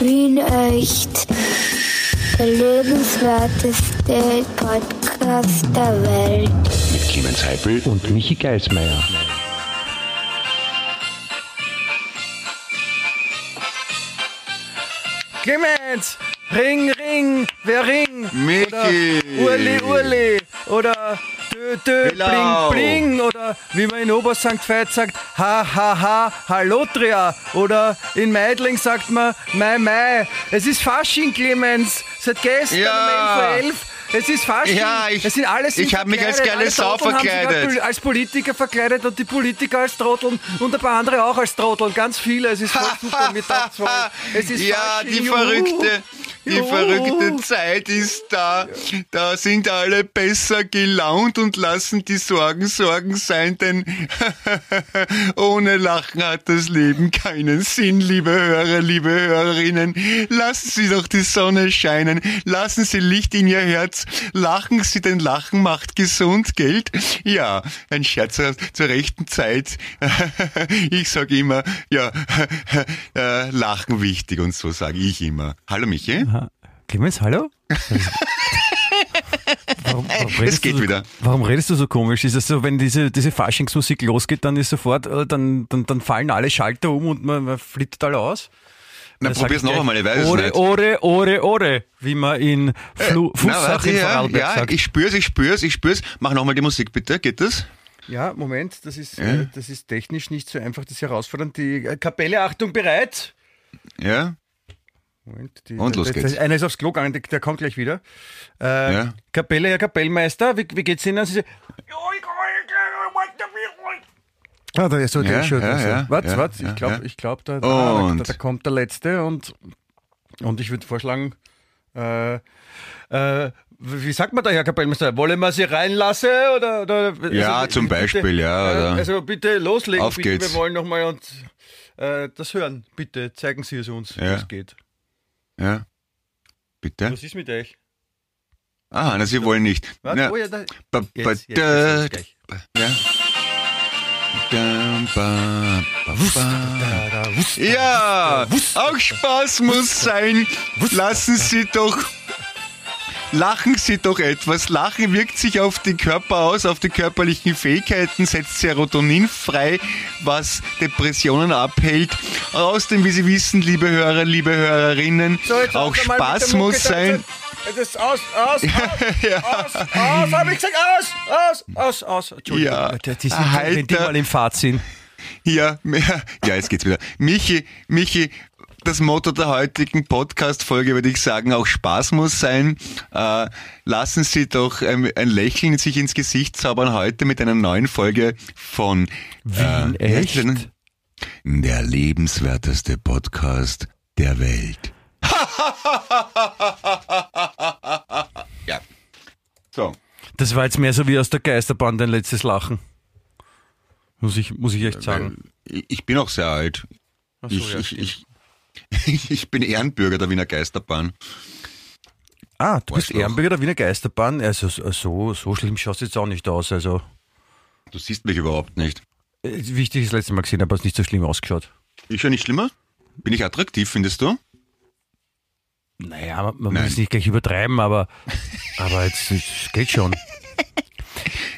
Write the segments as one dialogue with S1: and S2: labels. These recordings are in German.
S1: Wien echt. Der lebenswerteste Podcast der Welt.
S2: Mit Clemens Heipel und Michi Geismeier.
S3: Clemens! Ring, ring! Wer ring?
S4: Michi!
S3: Oder Urli, Urli! Oder Dö, Dö,
S4: Hello.
S3: Bling, Bling! Oder wie man in Obersankt Veit sagt, Ha, ha, ha, Hallotria! Oder in Meidling sagt man, Mai, Mai! Es ist Fasching, Clemens! Seit gestern
S4: Ja.
S3: um 11.11 Uhr. Es ist Fasching.
S4: Ja, ich-
S3: es sind alles
S4: ich hab mich als
S3: Alle
S4: Sau verkleidet.
S3: als- Politiker verkleidet und die Politiker als Trotteln und ein paar andere auch als Trotteln. Ganz viele. Es ist voll super. Voll. Es ist
S4: ja,
S3: Fasching,
S4: die verrückte, die
S3: Juhu.
S4: verrückte Zeit ist da. Da sind alle besser gelaunt und lassen die Sorgen Sorgen sein, denn ohne Lachen hat das Leben keinen Sinn, liebe Hörer, liebe Hörerinnen. Lassen Sie doch die Sonne scheinen, lassen Sie Licht in Ihr Herz, lachen Sie, denn Lachen macht gesund, Geld. Ja, ein Scherz zur rechten Zeit. Ich sag immer, ja, äh, Lachen wichtig und so sage ich immer. Hallo Michi.
S3: Clemens, hallo? warum, warum redest
S4: geht
S3: so,
S4: wieder.
S3: Warum redest du so komisch? Ist es so, wenn diese, diese Faschingsmusik losgeht, dann ist sofort, äh, dann, dann, dann fallen alle Schalter um und man, man flitzt alle aus?
S4: Na, probier's
S3: ich
S4: noch einmal, ich weiß es
S3: Ore,
S4: nicht.
S3: Ore, Ore, Ore, wie man in Flu
S4: Na,
S3: Fußsach
S4: warte,
S3: in
S4: ja,
S3: Vorarlberg
S4: ja,
S3: sagt.
S4: ich spür's, ich spür's, ich spür's. Mach nochmal die Musik bitte, geht das?
S3: ja, Moment, das ist, äh, das ist technisch nicht so einfach, das ist herausfordernd. Die äh, Kapelle, Achtung, bereit?
S4: Ja?
S3: Moment, die,
S4: Und los geht's.
S3: Einer ist aufs Klo gegangen, der, der kommt gleich wieder. Äh,
S4: Ja.
S3: Kapelle, Herr Kapellmeister, wie, wie geht's Ihnen? Sie sagen, Ah, da ist so der
S4: Ja,
S3: schon.
S4: ja,
S3: also,
S4: ja,
S3: warte, warte, ich glaube, ich glaube, da, da, da, da kommt der Letzte und, und ich würde vorschlagen, äh, äh, wie sagt man da, Herr Kapellmeister? Wollen wir Sie reinlassen? Oder, oder,
S4: Ja, zum
S3: bitte,
S4: Beispiel, ja,
S3: äh,
S4: oder-
S3: Also bitte loslegen,
S4: Auf
S3: bitte,
S4: geht's.
S3: wir wollen nochmal und äh, das hören. Bitte, zeigen Sie es uns, wie es geht.
S4: Ja? Bitte?
S3: Was ist mit euch?
S4: Ah, na, Sie wollen nicht.
S3: Warte, oh ja, da, jetzt, jetzt, jetzt, jetzt gleich.
S4: Ja. Ja, auch Spaß muss sein. Lassen Sie doch, lachen Sie doch etwas. Lachen wirkt sich auf den Körper aus, auf die körperlichen Fähigkeiten, setzt Serotonin frei, was Depressionen abhält. Außerdem, wie Sie wissen, liebe Hörer, liebe Hörerinnen,
S3: So,
S4: auch Spaß muss sein.
S3: Das ist aus, aus, aus, aus, aus, hab ich gesagt, aus, aus, aus, aus. Entschuldigung,
S4: Ja,
S3: die, sind,
S4: Alter.
S3: wenn die mal im Fahrt sind.
S4: Ja, mehr- ja, jetzt geht's wieder. Michi, Michi, das Motto der heutigen Podcast-Folge würde ich sagen, auch Spaß muss sein. Äh, lassen Sie doch ein, ein Lächeln sich ins Gesicht zaubern heute mit einer neuen Folge von
S3: Wien,
S4: wie heißt
S3: echt?
S4: Der lebenswerteste Podcast der Welt. ja. So.
S3: Das war jetzt mehr so wie aus der Geisterbahn dein letztes Lachen. Muss ich, muss ich echt sagen.
S4: Ich ich bin auch sehr alt.
S3: So,
S4: ich,
S3: ja,
S4: ich, ich, ich bin Ehrenbürger der Wiener Geisterbahn.
S3: ah, du bist
S4: Weißt noch?
S3: Ehrenbürger der Wiener Geisterbahn. Also so, so schlimm schaust du jetzt auch nicht aus. Also
S4: Du siehst mich überhaupt nicht.
S3: äh, ich dich das letzte Mal gesehen habe, hast du nicht so schlimm ausgeschaut.
S4: Ist ja nicht schlimmer? Bin ich attraktiv, findest du?
S3: Naja, man, man
S4: Nein.
S3: muss es nicht gleich übertreiben, aber, aber jetzt, es geht schon.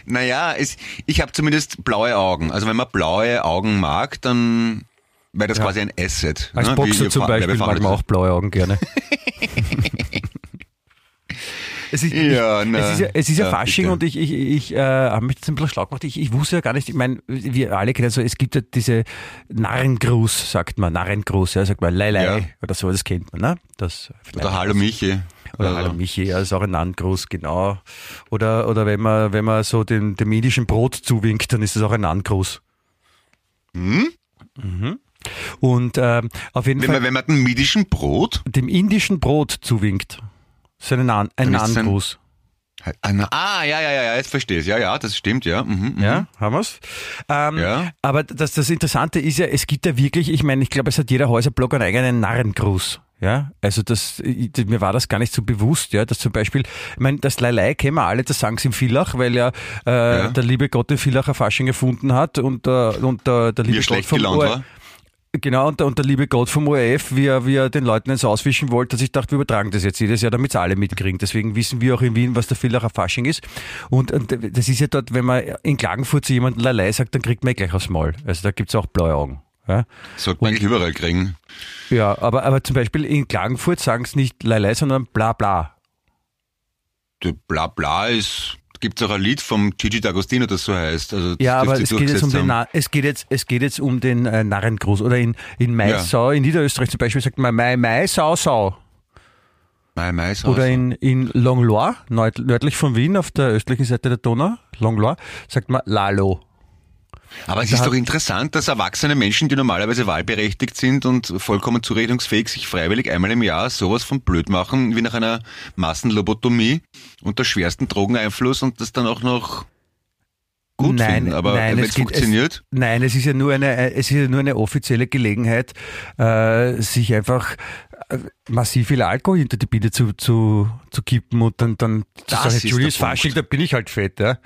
S4: Naja, es, ich habe zumindest blaue Augen. Also wenn man blaue Augen mag, dann wäre das
S3: Ja.
S4: quasi ein Asset.
S3: Als
S4: ne? Wie
S3: Boxer
S4: ihr
S3: zum Beispiel mag man auch blaue Augen gerne. Es ist,
S4: Ja,
S3: ich, es ist ja, es ist ja,
S4: ja,
S3: Fasching
S4: bitte.
S3: und ich, ich, ich äh, habe mich jetzt ein bisschen schlau gemacht. Ich, ich wusste ja gar nicht, ich meine, wir alle kennen so, es gibt ja diese Narrengruß, sagt man, Narrengruß, ja, sagt man, Leilei
S4: Ja.
S3: oder so, das kennt man, ne? Das,
S4: Oder Hallo Michi.
S3: oder
S4: Also,
S3: Hallo Michi, ja, ist auch ein Nannengruß, genau. Oder, oder wenn man, wenn man so dem, dem indischen Brot zuwinkt, dann ist es auch ein Nannengruß.
S4: Hm?
S3: Mhm. Und ähm, auf jeden
S4: Wenn
S3: Fall
S4: man, wenn man ein midischen Brot.
S3: dem indischen Brot zuwinkt. Ein, Nan, ein
S4: ist es ein-
S3: Nannengruß.
S4: Ah, ja, ja, ja, ja, jetzt verstehe ich. Ja, ja, das stimmt, ja. Mhm, mhm.
S3: Ja, haben wir's. Ähm,
S4: Ja.
S3: Aber das, das Interessante ist ja, es gibt ja wirklich, ich meine, ich glaube, es hat jeder Häuserblock einen eigenen Narrengruß. Ja, also das, ich- mir war das gar nicht so bewusst, ja, dass zum Beispiel, ich meine, das Leilei kennen wir alle, das sagen sie im Villach, weil ja, äh,
S4: Ja.
S3: der liebe Gott den Villacher Fasching erfunden hat und, äh, und äh, der liebe
S4: er
S3: Gott
S4: schlecht
S3: vom
S4: gelaunt.
S3: Genau, und der, und der liebe Gott vom ORF, wie er, wie er den Leuten ins Auswischen wollte, dass ich dachte, wir übertragen das jetzt jedes Jahr, damit es alle mitkriegen. Deswegen wissen wir auch in Wien, was der Villacher Fasching ist. Und, und das ist ja dort, wenn man in Klagenfurt zu jemandem Lalei sagt, dann kriegt man eh gleich aufs Maul. Also da gibt's auch blaue Augen. Ja,
S4: Sollte man überall kriegen.
S3: ja aber, aber zum Beispiel in Klagenfurt sagen es nicht Lalei, sondern bla bla.
S4: Der Bla bla ist, gibt's auch ein Lied vom Gigi D'Agostino, das so heißt. Also, das
S3: Ja, aber es geht, jetzt um den. Na- es, geht jetzt, es geht jetzt um den äh, Narrengruß. Oder in, in Maisau, in Niederösterreich zum Beispiel, sagt man Mai, Mai, Sau, Sau.
S4: Mai, Mai ist
S3: Oder in, in Longlois, nördlich von Wien, auf der östlichen Seite der Donau, Longlois, sagt man Lalo.
S4: Aber es
S3: Da
S4: ist doch interessant, dass erwachsene Menschen, die normalerweise wahlberechtigt sind und vollkommen zurechnungsfähig, sich freiwillig einmal im Jahr sowas von blöd machen, wie nach einer Massenlobotomie unter schwersten Drogeneinfluss und das dann auch noch gut
S3: Nein,
S4: finden. Aber
S3: nein, es
S4: es
S3: geht-
S4: funktioniert,
S3: Nein, es ist ja nur eine, äh, es ist ja nur eine offizielle Gelegenheit, äh, sich einfach äh, massiv viel Alkohol hinter die Binde zu, zu, zu kippen und dann, dann zu
S4: Das
S3: sagen,
S4: ist der
S3: Julius. Fasching, da bin ich halt fett, ja.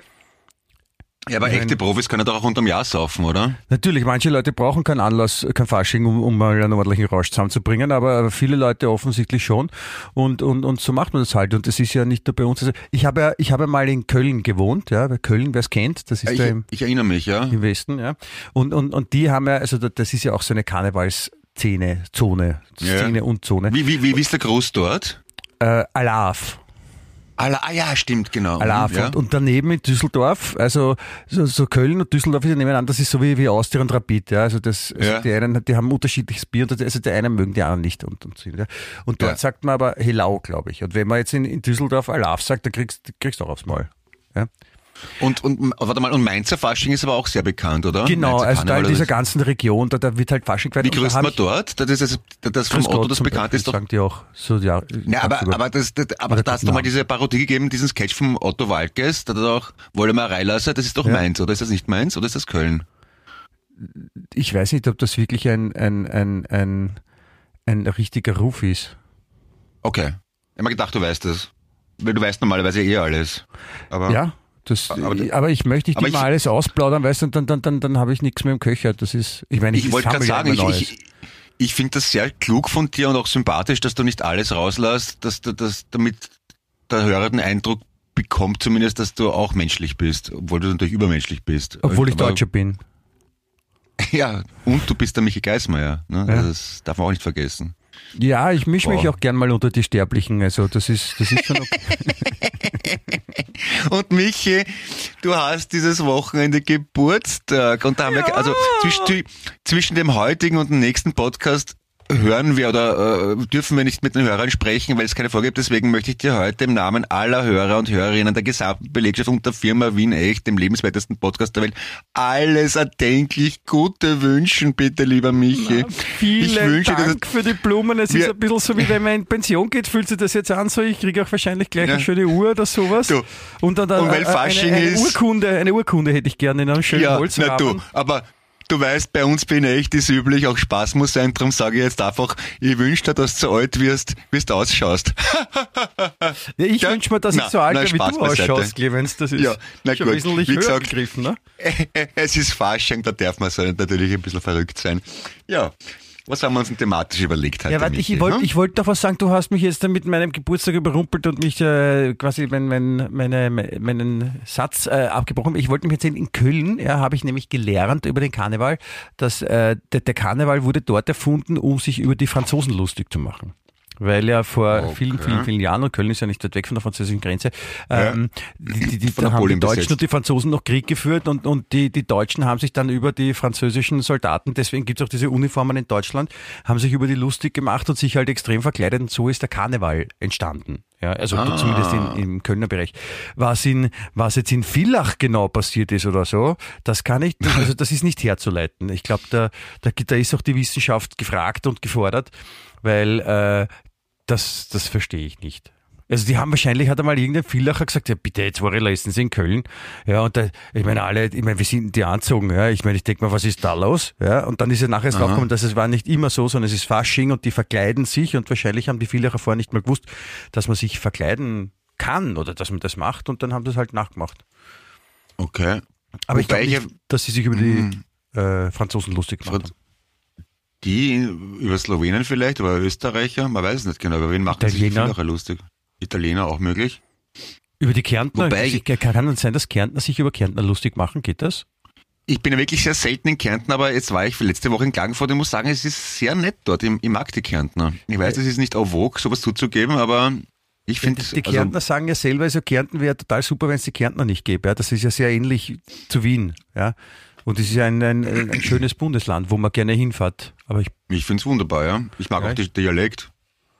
S4: Ja, aber echte Profis können doch auch unterm Jahr saufen, oder?
S3: Natürlich, manche Leute brauchen keinen Anlass, kein Fasching, um, um mal einen ordentlichen Rausch zusammenzubringen, aber viele Leute offensichtlich schon. Und, und, und so macht man das halt. Und das ist ja nicht nur bei uns. Also ich habe ja, ich habe mal in Köln gewohnt, ja, bei Köln, wer es kennt, das ist
S4: Ich,
S3: da im,
S4: ich erinnere mich, ja.
S3: im Westen, ja. Und, und, und die haben ja, also da- das ist ja auch so eine Karnevalsszene, Zone,
S4: Ja.
S3: Szene und Zone.
S4: Wie, wie, wie, wie ist der Gruß dort?
S3: Äh, Alaf.
S4: Alla, ah ja, stimmt, genau.
S3: Alaf.
S4: ja.
S3: Und, und daneben in Düsseldorf, also so, so Köln und Düsseldorf ist ja nebeneinander, das ist so wie, wie Austria und Rapid, ja. Also das, also
S4: Ja.
S3: die einen, die haben unterschiedliches Bier, und also die einen mögen die anderen nicht und, und so. Ja. Und dort
S4: Ja.
S3: sagt man aber Helau, glaube ich. Und wenn man jetzt in, in Düsseldorf Alaf sagt, dann kriegst, kriegst du auch aufs Maul. Ja.
S4: Und, und, warte mal, und Mainzer Fasching ist aber auch sehr bekannt, oder?
S3: Genau,
S4: Mainzer
S3: also da in dieser ganzen Region, da, da wird halt Fasching gefeiert.
S4: Wie grüßt man dort? Das, ist, das, das vom Otto das bekannt
S3: Beispiel,
S4: ist doch
S3: sagen die auch so, ja.
S4: Ja, aber, aber, das, das, aber da hast du mal
S3: Namen.
S4: diese Parodie gegeben, diesen Sketch vom Otto Walkes, da hat er auch Woldemar Reilasser, das ist doch
S3: Ja.
S4: Mainz, oder ist das nicht Mainz, oder ist das Köln?
S3: ich weiß nicht, ob das wirklich ein, ein, ein, ein, ein richtiger Ruf ist.
S4: Okay. Ich hab mir gedacht, du weißt das. Weil du weißt normalerweise eh alles. Aber
S3: Ja, das,
S4: Aber-
S3: aber, ich möchte nicht immer
S4: ich-
S3: alles ausplaudern, weißt du, und dann, dann, dann, dann habe ich nichts mehr im Köcher. Das ist, ich meine, ich,
S4: ich wollte gerade sagen, ich, ich, ich finde das sehr klug von dir und auch sympathisch, dass du nicht alles rauslässt, dass du das, damit der Hörer den Eindruck bekommt zumindest, dass du auch menschlich bist, obwohl du natürlich übermenschlich bist.
S3: Obwohl ich
S4: Aber-
S3: Deutscher bin.
S4: Ja, und du bist der Michi Geismeier. Ne?
S3: Ja.
S4: Das darf man auch nicht vergessen.
S3: Ja, ich mische mich auch gern mal unter die Sterblichen. Also das ist, das ist schon okay.
S4: Und Michi, du hast dieses Wochenende Geburtstag. Und da haben wir, also zwischen, zwischen dem heutigen und dem nächsten Podcast hören wir oder äh, dürfen wir nicht mit den Hörern sprechen, weil es keine Vorgabe gibt. Deswegen möchte ich dir heute im Namen aller Hörer und Hörerinnen der gesamten Belegschaft und der Firma Wien Echt, dem lebenswertesten Podcast der Welt, alles erdenklich Gute wünschen, bitte, lieber Michi.
S3: Vielen
S4: ich wünsche dir,
S3: Dank für die Blumen. Es ist ein bisschen so, wie wenn man in Pension geht, fühlt sich das jetzt an, so ich kriege auch wahrscheinlich gleich
S4: Ja.
S3: eine schöne Uhr oder sowas.
S4: Du,
S3: und dann, dann
S4: und weil
S3: äh,
S4: Fasching
S3: eine, eine
S4: ist-
S3: Urkunde, eine Urkunde hätte ich gerne in einem schönen
S4: Ja,
S3: Holzrahmen.
S4: na du, aber du weißt, bei uns bin echt ist üblich, auch Spaß muss sein, darum sage ich jetzt einfach, ich wünsche dir, dass du so alt wirst, wie du ausschaust.
S3: Ja, ich
S4: Ja?
S3: wünsche mir, dass
S4: Na,
S3: ich so alt
S4: na,
S3: wie
S4: Spaß
S3: du
S4: beiseite.
S3: ausschaust, Clemens. Das ist
S4: Ja, na
S3: schon
S4: gut,
S3: wesentlich
S4: wie gesagt-
S3: gegriffen. Ne?
S4: es ist Fasching, da darf man so natürlich ein bisschen verrückt sein. Ja, was haben wir uns denn thematisch überlegt heute,
S3: Ja, warte,
S4: Michi,
S3: ich wollte ich wollte doch was sagen. Du hast mich jetzt dann mit meinem Geburtstag überrumpelt und mich äh, quasi mein, mein, meine, meinen Satz äh, abgebrochen. Ich wollte mich erzählen, in Köln ja, habe ich nämlich gelernt über den Karneval, dass äh, der, der Karneval wurde dort erfunden, um sich über die Franzosen lustig zu machen. Weil ja vor
S4: Okay.
S3: vielen, vielen, vielen Jahren, und Köln ist ja nicht weit weg von der französischen Grenze, ähm, die, die, die, haben die Deutschen
S4: besetzt.
S3: und die Franzosen noch Krieg geführt und, und die, die Deutschen haben sich dann über die französischen Soldaten, deswegen gibt es auch diese Uniformen in Deutschland, haben sich über die lustig gemacht und sich halt extrem verkleidet und so ist der Karneval entstanden. Ja, also
S4: Ah.
S3: zumindest in, im Kölner Bereich. Was in, was jetzt in Villach genau passiert ist oder so, das kann ich, also das ist nicht herzuleiten. Ich glaube, da, da, da ist auch die Wissenschaft gefragt und gefordert, weil äh, das, das verstehe ich nicht. Also die haben wahrscheinlich, hat einmal irgendein Villacher gesagt, ja bitte, jetzt war ich letztens in Köln. Ja, und da, ich meine, alle, ich meine, wir sind die anzogen, ja. Ich meine, ich denke mal, was ist da los? Ja, und dann ist ja nachher draufgekommen, dass es war nicht immer so, sondern es ist Fasching und die verkleiden sich und wahrscheinlich haben die Villacher vorher nicht mal gewusst, dass man sich verkleiden kann oder dass man das macht und dann haben das halt nachgemacht.
S4: Okay.
S3: Aber ich
S4: Wobei
S3: glaube
S4: ich
S3: nicht, dass sie sich über die äh, Franzosen lustig gemacht
S4: Franz-
S3: haben.
S4: Die über Slowenen vielleicht, oder Österreicher, man weiß es nicht genau, aber wen macht sich
S3: Italiener.
S4: viel nachher lustig? Italiener auch möglich.
S3: Über die Kärntner,
S4: Wobei-
S3: ich- kann es sein, dass Kärntner sich über Kärntner lustig machen? Geht das?
S4: Ich bin ja wirklich sehr selten in Kärnten, aber jetzt war ich letzte Woche in Klagenfurt und muss sagen, es ist sehr nett dort. Ich, ich mag die Kärntner. Ich weiß, es ist nicht auf vogue, sowas zuzugeben, aber ich finde,
S3: Die Kärntner sagen ja selber, also Kärnten wäre total super, wenn es die Kärntner nicht gäbe. Ja. Das ist ja sehr ähnlich zu Wien. Ja. Und es ist ja ein, ein, ein schönes Bundesland, wo man gerne hinfährt. Aber ich,
S4: ich finde es wunderbar, ja. Ich mag
S3: Ja.
S4: auch den Dialekt.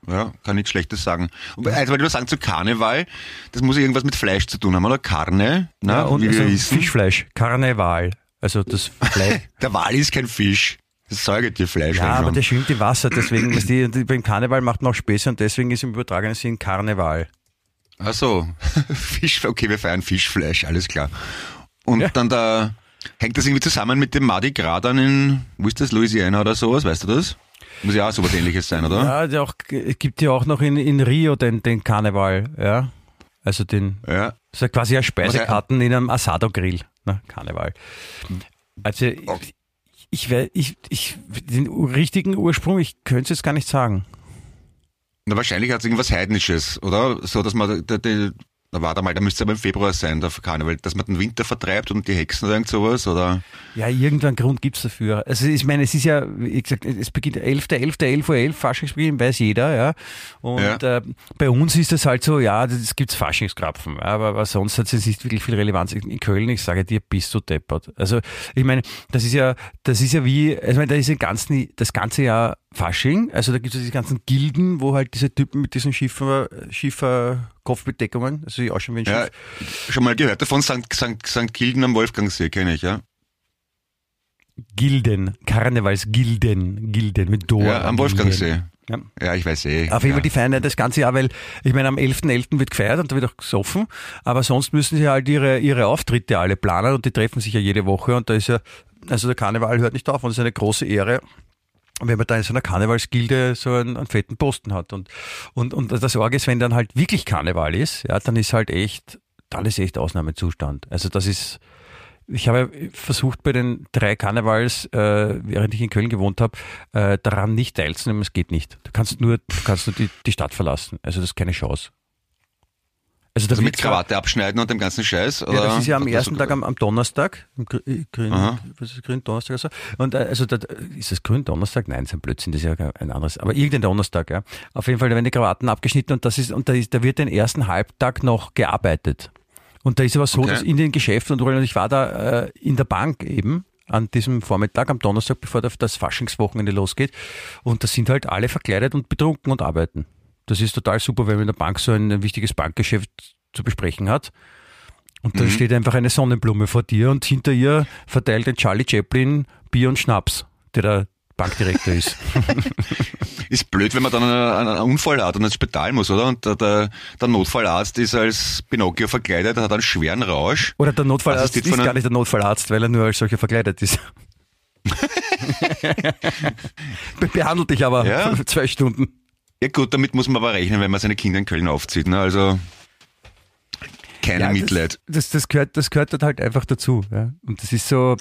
S4: Ja, kann nichts Schlechtes sagen. Und also, weil du sagen zu Karneval, das muss irgendwas mit Fleisch zu tun haben, oder? Karne, na,
S3: ja, und
S4: wie wir
S3: also
S4: wissen.
S3: Fischfleisch, Karneval. Also das Fleisch.
S4: Der Wal ist kein Fisch. Das Säugetierfleisch.
S3: Ja, aber der schwimmt im Wasser, deswegen ist die, die, beim Karneval macht man auch Späße und deswegen ist im übertragenen Sinn Karneval.
S4: Ach so, Fisch, okay, wir feiern Fischfleisch, alles klar. Und
S3: Ja.
S4: dann da, hängt das irgendwie zusammen mit dem Mardi Gras dann in, wo ist das, Louisiana oder sowas, weißt du das? Muss ja auch sowas ähnliches sein, oder?
S3: Ja, der auch, es gibt ja auch noch in, in Rio den, den Karneval, ja. Also den,
S4: Ja.
S3: das ist ja quasi ein Speisekarten in einem Asado-Grill, ne, Karneval. Also ich, ich, wär- ich, ich, den richtigen Ursprung, ich könnte es jetzt gar nicht sagen.
S4: Na, wahrscheinlich hat es irgendwas Heidnisches, oder? So, dass man, der, der, da war da mal, da müsste es aber im Februar sein, der Karneval, dass man den Winter vertreibt und die Hexen oder irgend sowas, oder?
S3: Ja, irgendeinen Grund gibt's dafür. Also ich meine, es ist ja, wie gesagt, es beginnt 11. 11. 11 Uhr 11, Faschingsbeginn, weiß jeder, ja. Und
S4: Ja.
S3: Äh, bei uns ist das halt so, ja, das gibt's Faschingskrapfen, aber, aber sonst hat es nicht wirklich viel Relevanz. In Köln, ich sage dir, bist du deppert. Also ich meine, das ist ja, das ist ja wie, also ich meine, da ist ja ganz, nie- das ganze Jahr Fasching, also da gibt es diese ganzen Gilden, wo halt diese Typen mit diesen Schiffer, Schiffer Kopfbedeckungen, also ich auch schon wie ein
S4: Ja,
S3: Schiff.
S4: schon mal gehört davon, St. St. St. Gilgen am Wolfgangsee, kenne ich, ja?
S3: Gilden, Karnevalsgilden, Gilden mit Dor.
S4: Ja, am Wolfgangsee.
S3: Ja.
S4: Ja, ich weiß eh.
S3: Auf jeden
S4: ja.
S3: Fall, die feiern ja das ganze Jahr, weil ich meine, am 11.11. wird gefeiert und da wird auch gesoffen, aber sonst müssen sie halt ihre, ihre Auftritte alle planen und die treffen sich ja jede Woche und da ist ja, also der Karneval hört nicht auf und es ist eine große Ehre, wenn man da in so einer Karnevalsgilde so einen, einen fetten Posten hat und, und, und das Orge ist, wenn dann halt wirklich Karneval ist, ja, dann ist halt echt, dann ist echt Ausnahmezustand. Also das ist, ich habe versucht bei den drei Karnevals, äh, während ich in Köln gewohnt habe, äh, daran nicht teilzunehmen. Es geht nicht. Du kannst nur, du kannst nur die, die Stadt verlassen. Also das ist keine Chance. Also,
S4: Also mit
S3: zwar-
S4: Krawatte abschneiden und dem ganzen Scheiß? Oder?
S3: Ja, das ist ja am ersten
S4: so-
S3: Tag am, am Donnerstag, am äh,
S4: Aha.
S3: was ist grünen Donnerstag oder so. Und äh, also da, ist das grün Donnerstag? Nein, das ist ein Blödsinn, das ist ja ein anderes. Aber irgendein Donnerstag, ja. Auf jeden Fall, da werden die Krawatten abgeschnitten und das ist, und da ist, da wird den ersten Halbtag noch gearbeitet. Und da ist aber so,
S4: Okay.
S3: dass in den Geschäften und und ich war da äh, in der Bank eben an diesem Vormittag, am Donnerstag, bevor da- das Faschingswochenende losgeht. Und da sind halt alle verkleidet und betrunken und arbeiten. Das ist total super, wenn man in der Bank so ein, ein wichtiges Bankgeschäft zu besprechen hat. Und da steht einfach eine Sonnenblume vor dir und hinter ihr verteilt ein Charlie Chaplin Bier und Schnaps, der der Bankdirektor ist.
S4: Ist blöd, wenn man dann einen, einen Unfall hat und ins Spital muss, oder? Und der, der, der Notfallarzt ist als Pinocchio verkleidet, hat einen schweren Rausch.
S3: Oder der Notfallarzt
S4: Assistiert
S3: ist gar nicht der Notfallarzt, weil er nur als solcher verkleidet ist. Be- Behandelt dich aber
S4: Ja.
S3: für zwei Stunden.
S4: Ja gut, damit muss man aber rechnen, wenn man seine Kinder in Köln aufzieht. Ne? Also keine
S3: Ja,
S4: Mitleid.
S3: Das, das, das, gehört, das gehört halt einfach dazu. Ja. Und das ist so,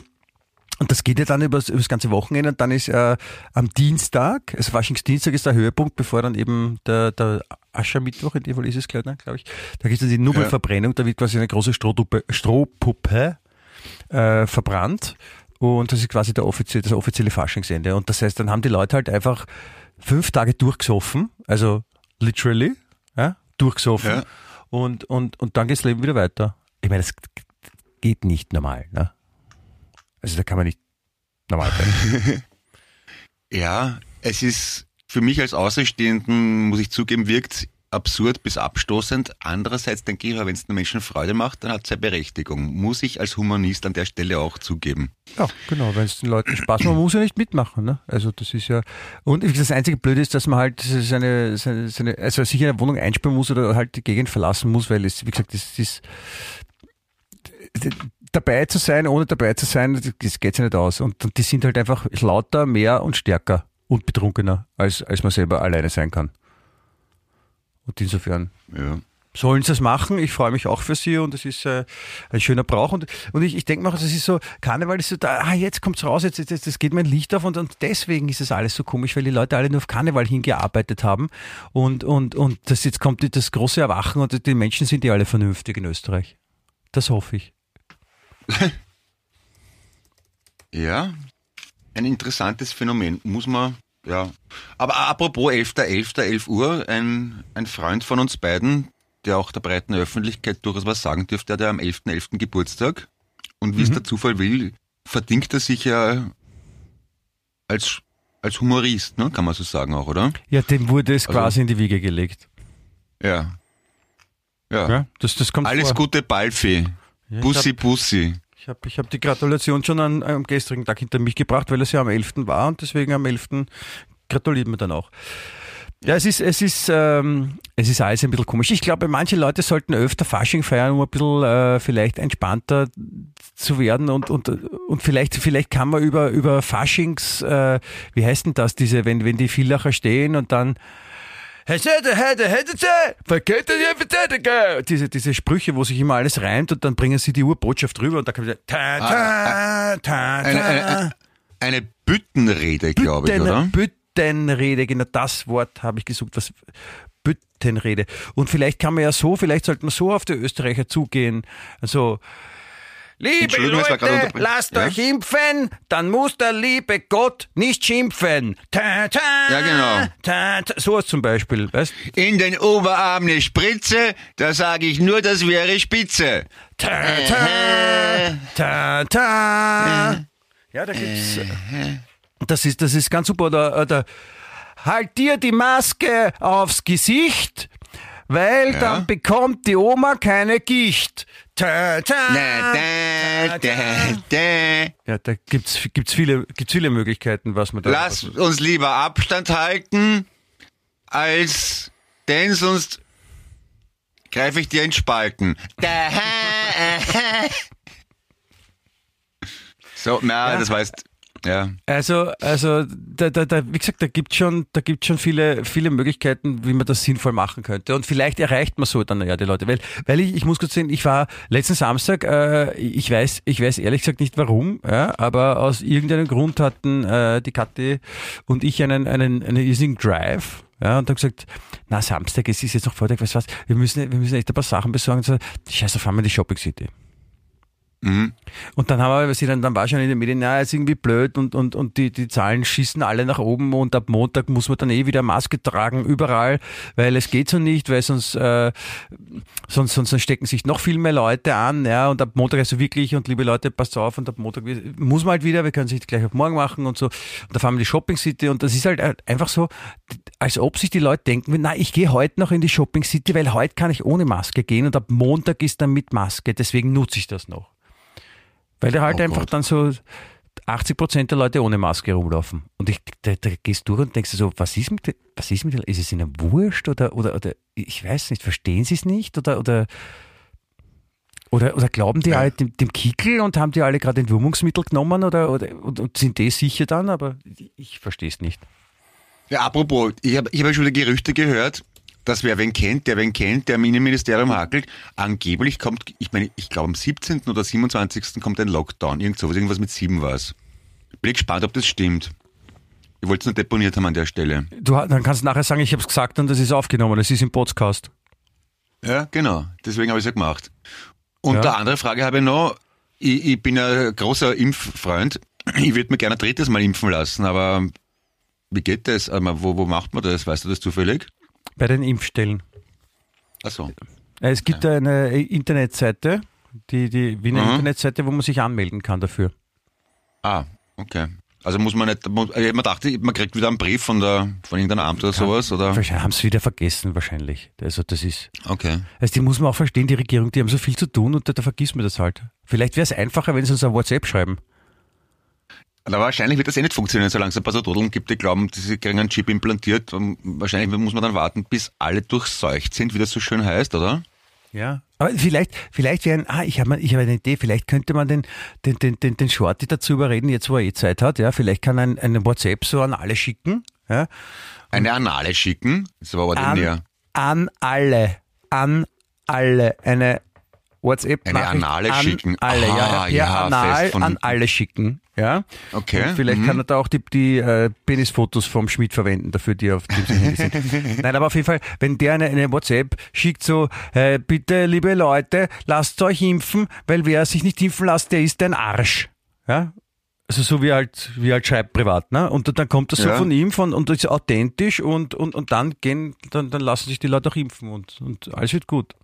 S3: und das geht ja dann übers, übers ganze Wochenende und dann ist äh, am Dienstag, also Faschingsdienstag ist der Höhepunkt, bevor dann eben der, der Aschermittwoch, in dem Fall ist es glaube glaub ich, da gibt es die Nubbelverbrennung, da wird quasi eine große Strohpuppe, Strohpuppe äh, verbrannt und das ist quasi der offizielle, das offizielle Faschingsende. Und das heißt, dann haben die Leute halt einfach fünf Tage durchgesoffen, also literally, ja, durchgesoffen.
S4: Ja.
S3: Und, und, und dann geht das Leben wieder weiter. Ich meine, das geht nicht normal. Ne? Also da kann man nicht normal bleiben.
S4: Ja, es ist für mich als Außenstehenden, muss ich zugeben, wirkt absurd bis abstoßend. Andererseits denke ich, wenn es den Menschen Freude macht, dann hat es seine Berechtigung. Muss ich als Humanist an der Stelle auch zugeben.
S3: ja, genau, wenn es den Leuten Spaß macht, man muss ja nicht mitmachen. Ne? Also das ist ja, und das einzige Blöde ist, dass man halt seine, seine, seine also sich in eine Wohnung einsperren muss oder halt die Gegend verlassen muss, weil es, wie gesagt, das ist dabei zu sein, ohne dabei zu sein, das geht sich nicht aus. Und, und die sind halt einfach lauter, mehr und stärker und betrunkener, als, als man selber alleine sein kann. Und insofern
S4: Ja.
S3: sollen sie es machen. Ich freue mich auch für sie und es ist äh, ein schöner Brauch. Und, und ich, ich denke mir, das ist so, Karneval ist so da, ah, jetzt kommt's raus, jetzt, jetzt, jetzt geht mein Licht auf und, und deswegen ist es alles so komisch, weil die Leute alle nur auf Karneval hingearbeitet haben und, und, und das jetzt kommt das große Erwachen und die Menschen sind ja alle vernünftig in Österreich. Das hoffe ich.
S4: Ja, ein interessantes Phänomen. Muss man, ja. Aber apropos 11.11., 11 Uhr, ein, ein Freund von uns beiden, der auch der breiten Öffentlichkeit durchaus was sagen dürfte, der hat am 11.11. .11. Geburtstag. Und wie es der Zufall will, verdingt er sich ja als, als Humorist, ne? kann man so sagen auch, oder?
S3: Ja, dem wurde es
S4: Also-
S3: quasi in die Wiege gelegt.
S4: Ja. Ja.
S3: Ja, das, das kommt
S4: Alles
S3: vor.
S4: Gute, Balfi.
S3: Ja,
S4: Bussi, Bussi.
S3: Ich habe ich hab die Gratulation schon an, am gestrigen Tag hinter mich gebracht, weil es ja am 11. war und deswegen am 11. gratuliert mir dann auch. Ja, es ist, es ist, ähm, es ist alles ein bisschen komisch. Ich glaube, manche Leute sollten öfter Fasching feiern, um ein bisschen äh, vielleicht entspannter zu werden und, und, und vielleicht, vielleicht kann man über, über Faschings, äh, wie heißt denn das, diese, wenn, wenn die Villacher stehen und dann diese, diese Sprüche, wo sich immer alles reimt und dann bringen sie die Urbotschaft rüber und da kann man ta, ta, ta,
S4: Eine, eine,
S3: ta.
S4: eine, eine Büttenrede, glaube ich, oder?
S3: Büttenrede, genau das Wort habe ich gesucht, was Büttenrede. Und vielleicht kann man ja so, vielleicht sollte man so auf die Österreicher zugehen. Also, liebe Leute, lasst
S4: Ja?
S3: euch impfen, dann muss der liebe Gott nicht schimpfen. Ta, ta,
S4: Ja, genau.
S3: Ta, ta, sowas zum Beispiel, weißt
S4: In den Oberarm eine Spritze, da sage ich nur, das wäre Spitze.
S3: Ta, ta, ta, ta. Ja, da gibt's. Das ist, das ist ganz super. Oder, oder halt dir die Maske aufs Gesicht, weil dann bekommt die Oma keine Gicht.
S4: Da, da, da.
S3: Ja, da gibt's, gibt's viele, gibt's viele Möglichkeiten, was man da.
S4: Lass uns lieber Abstand halten, als denn sonst greife ich dir in Spalten. So, na,
S3: Ja.
S4: das weißt, ja.
S3: Also, also da, da, da, wie gesagt, da gibt schon, da gibt schon viele, viele Möglichkeiten, wie man das sinnvoll machen könnte. Und vielleicht erreicht man so dann ja die Leute. Weil, weil ich, ich muss kurz sehen, ich war letzten Samstag, äh, ich weiß, ich weiß ehrlich gesagt nicht warum, ja, aber aus irgendeinem Grund hatten äh, die Kathi und ich einen, einen, einen irrsinnigen Drive. Ja, und dann gesagt, na, Samstag, es ist jetzt noch Vortag, du was, wir müssen, wir müssen echt ein paar Sachen besorgen. So, Scheiße, fahren wir in die Shopping City.
S4: Mhm.
S3: Und dann haben wir sie dann, dann war schon in den Medien, na, ist irgendwie blöd und, und, und die, die Zahlen schießen alle nach oben und ab Montag muss man dann eh wieder Maske tragen, überall, weil es geht so nicht, weil sonst, äh, sonst, sonst stecken sich noch viel mehr Leute an, ja, und ab Montag also wirklich, und liebe Leute, passt auf, und ab Montag muss man halt wieder, wir können es nicht gleich auf morgen machen und so. Und da fahren wir die Shopping City und das ist halt einfach so, als ob sich die Leute denken, na, ich gehe heute noch in die Shopping City, weil heute kann ich ohne Maske gehen und ab Montag ist dann mit Maske, deswegen nutze ich das noch. Weil da halt
S4: Oh
S3: einfach
S4: Gott.
S3: dann so 80 Prozent der Leute ohne Maske rumlaufen. Und ich, da, da gehst du durch und denkst dir so, was ist mit, was ist mit, ist es ihnen wurscht oder, oder, oder, ich weiß nicht, verstehen sie es nicht oder, oder, oder, oder glauben die
S4: Ja.
S3: alle dem, dem Kickel und haben die alle gerade Entwurmungsmittel genommen oder, oder und, und sind die sicher dann, aber ich verstehe es nicht.
S4: Ja, apropos, ich habe ich hab ja schon wieder Gerüchte gehört, dass wer wen kennt, der wen kennt, der im Innenministerium hakelt. Angeblich kommt, ich meine, ich glaube am 17. oder 27. kommt ein Lockdown, irgend sowas, irgendwas mit sieben war's. Bin ich gespannt, ob das stimmt. Ich wollte es nur deponiert haben an der Stelle.
S3: Du, dann kannst du nachher sagen, ich habe es gesagt und das ist aufgenommen, es ist im Podcast.
S4: Ja, genau. Deswegen habe ich es ja gemacht. Und
S3: Ja.
S4: eine andere Frage habe ich noch. Ich, ich bin ein großer Impffreund. Ich würde mir gerne ein drittes Mal impfen lassen, aber wie geht das? Wo, wo macht man das? Weißt du das zufällig?
S3: Bei den Impfstellen.
S4: Achso.
S3: Es gibt eine Internetseite, die, die Wiener
S4: Mhm.
S3: Internetseite, wo man sich anmelden kann dafür.
S4: Ah, okay. Also muss man nicht, muss, hab mir dachte, man kriegt wieder einen Brief von der, von irgendeinem Amt oder sowas, oder?
S3: Wahrscheinlich haben sie wieder vergessen, wahrscheinlich. Also das ist,
S4: Okay.
S3: also die muss man auch verstehen, die Regierung, die haben so viel zu tun und da, da vergisst man das halt. Vielleicht wäre es einfacher, wenn sie uns ein WhatsApp schreiben.
S4: Aber wahrscheinlich wird das eh nicht funktionieren, solange es ein paar so Trotteln gibt, die glauben, sie kriegen einen Chip implantiert. Und Wahrscheinlich muss man dann warten, bis alle durchseucht sind, wie das so schön heißt, oder?
S3: Ja. Aber vielleicht, vielleicht wären, ah, ich habe ich hab eine Idee, vielleicht könnte man den, den, den, den, den Shorty dazu überreden, jetzt wo er eh Zeit hat, ja, vielleicht kann ein, eine WhatsApp so an alle schicken, ja,
S4: Eine Anale schicken, das war ordinär.
S3: an, an alle, an alle eine WhatsApp
S4: Eine anale
S3: an
S4: schicken.
S3: alle,
S4: Ah,
S3: ja, ja,
S4: ja,
S3: anal an alle schicken, ja.
S4: Okay,
S3: Und vielleicht
S4: mhm.
S3: kann er da auch die, die äh, Penisfotos vom Schmidt verwenden, dafür die auf dem Handy sind. Nein, aber auf jeden Fall, wenn der eine, eine WhatsApp schickt, so, äh, bitte, liebe Leute, lasst euch impfen, weil wer sich nicht impfen lässt, der ist ein Arsch, ja. Also so wie halt, wie halt schreibt privat, ne? Und dann kommt das so
S4: Ja.
S3: von ihm von, und das ist authentisch und, und, und dann gehen, dann, dann lassen sich die Leute auch impfen und, und alles wird gut.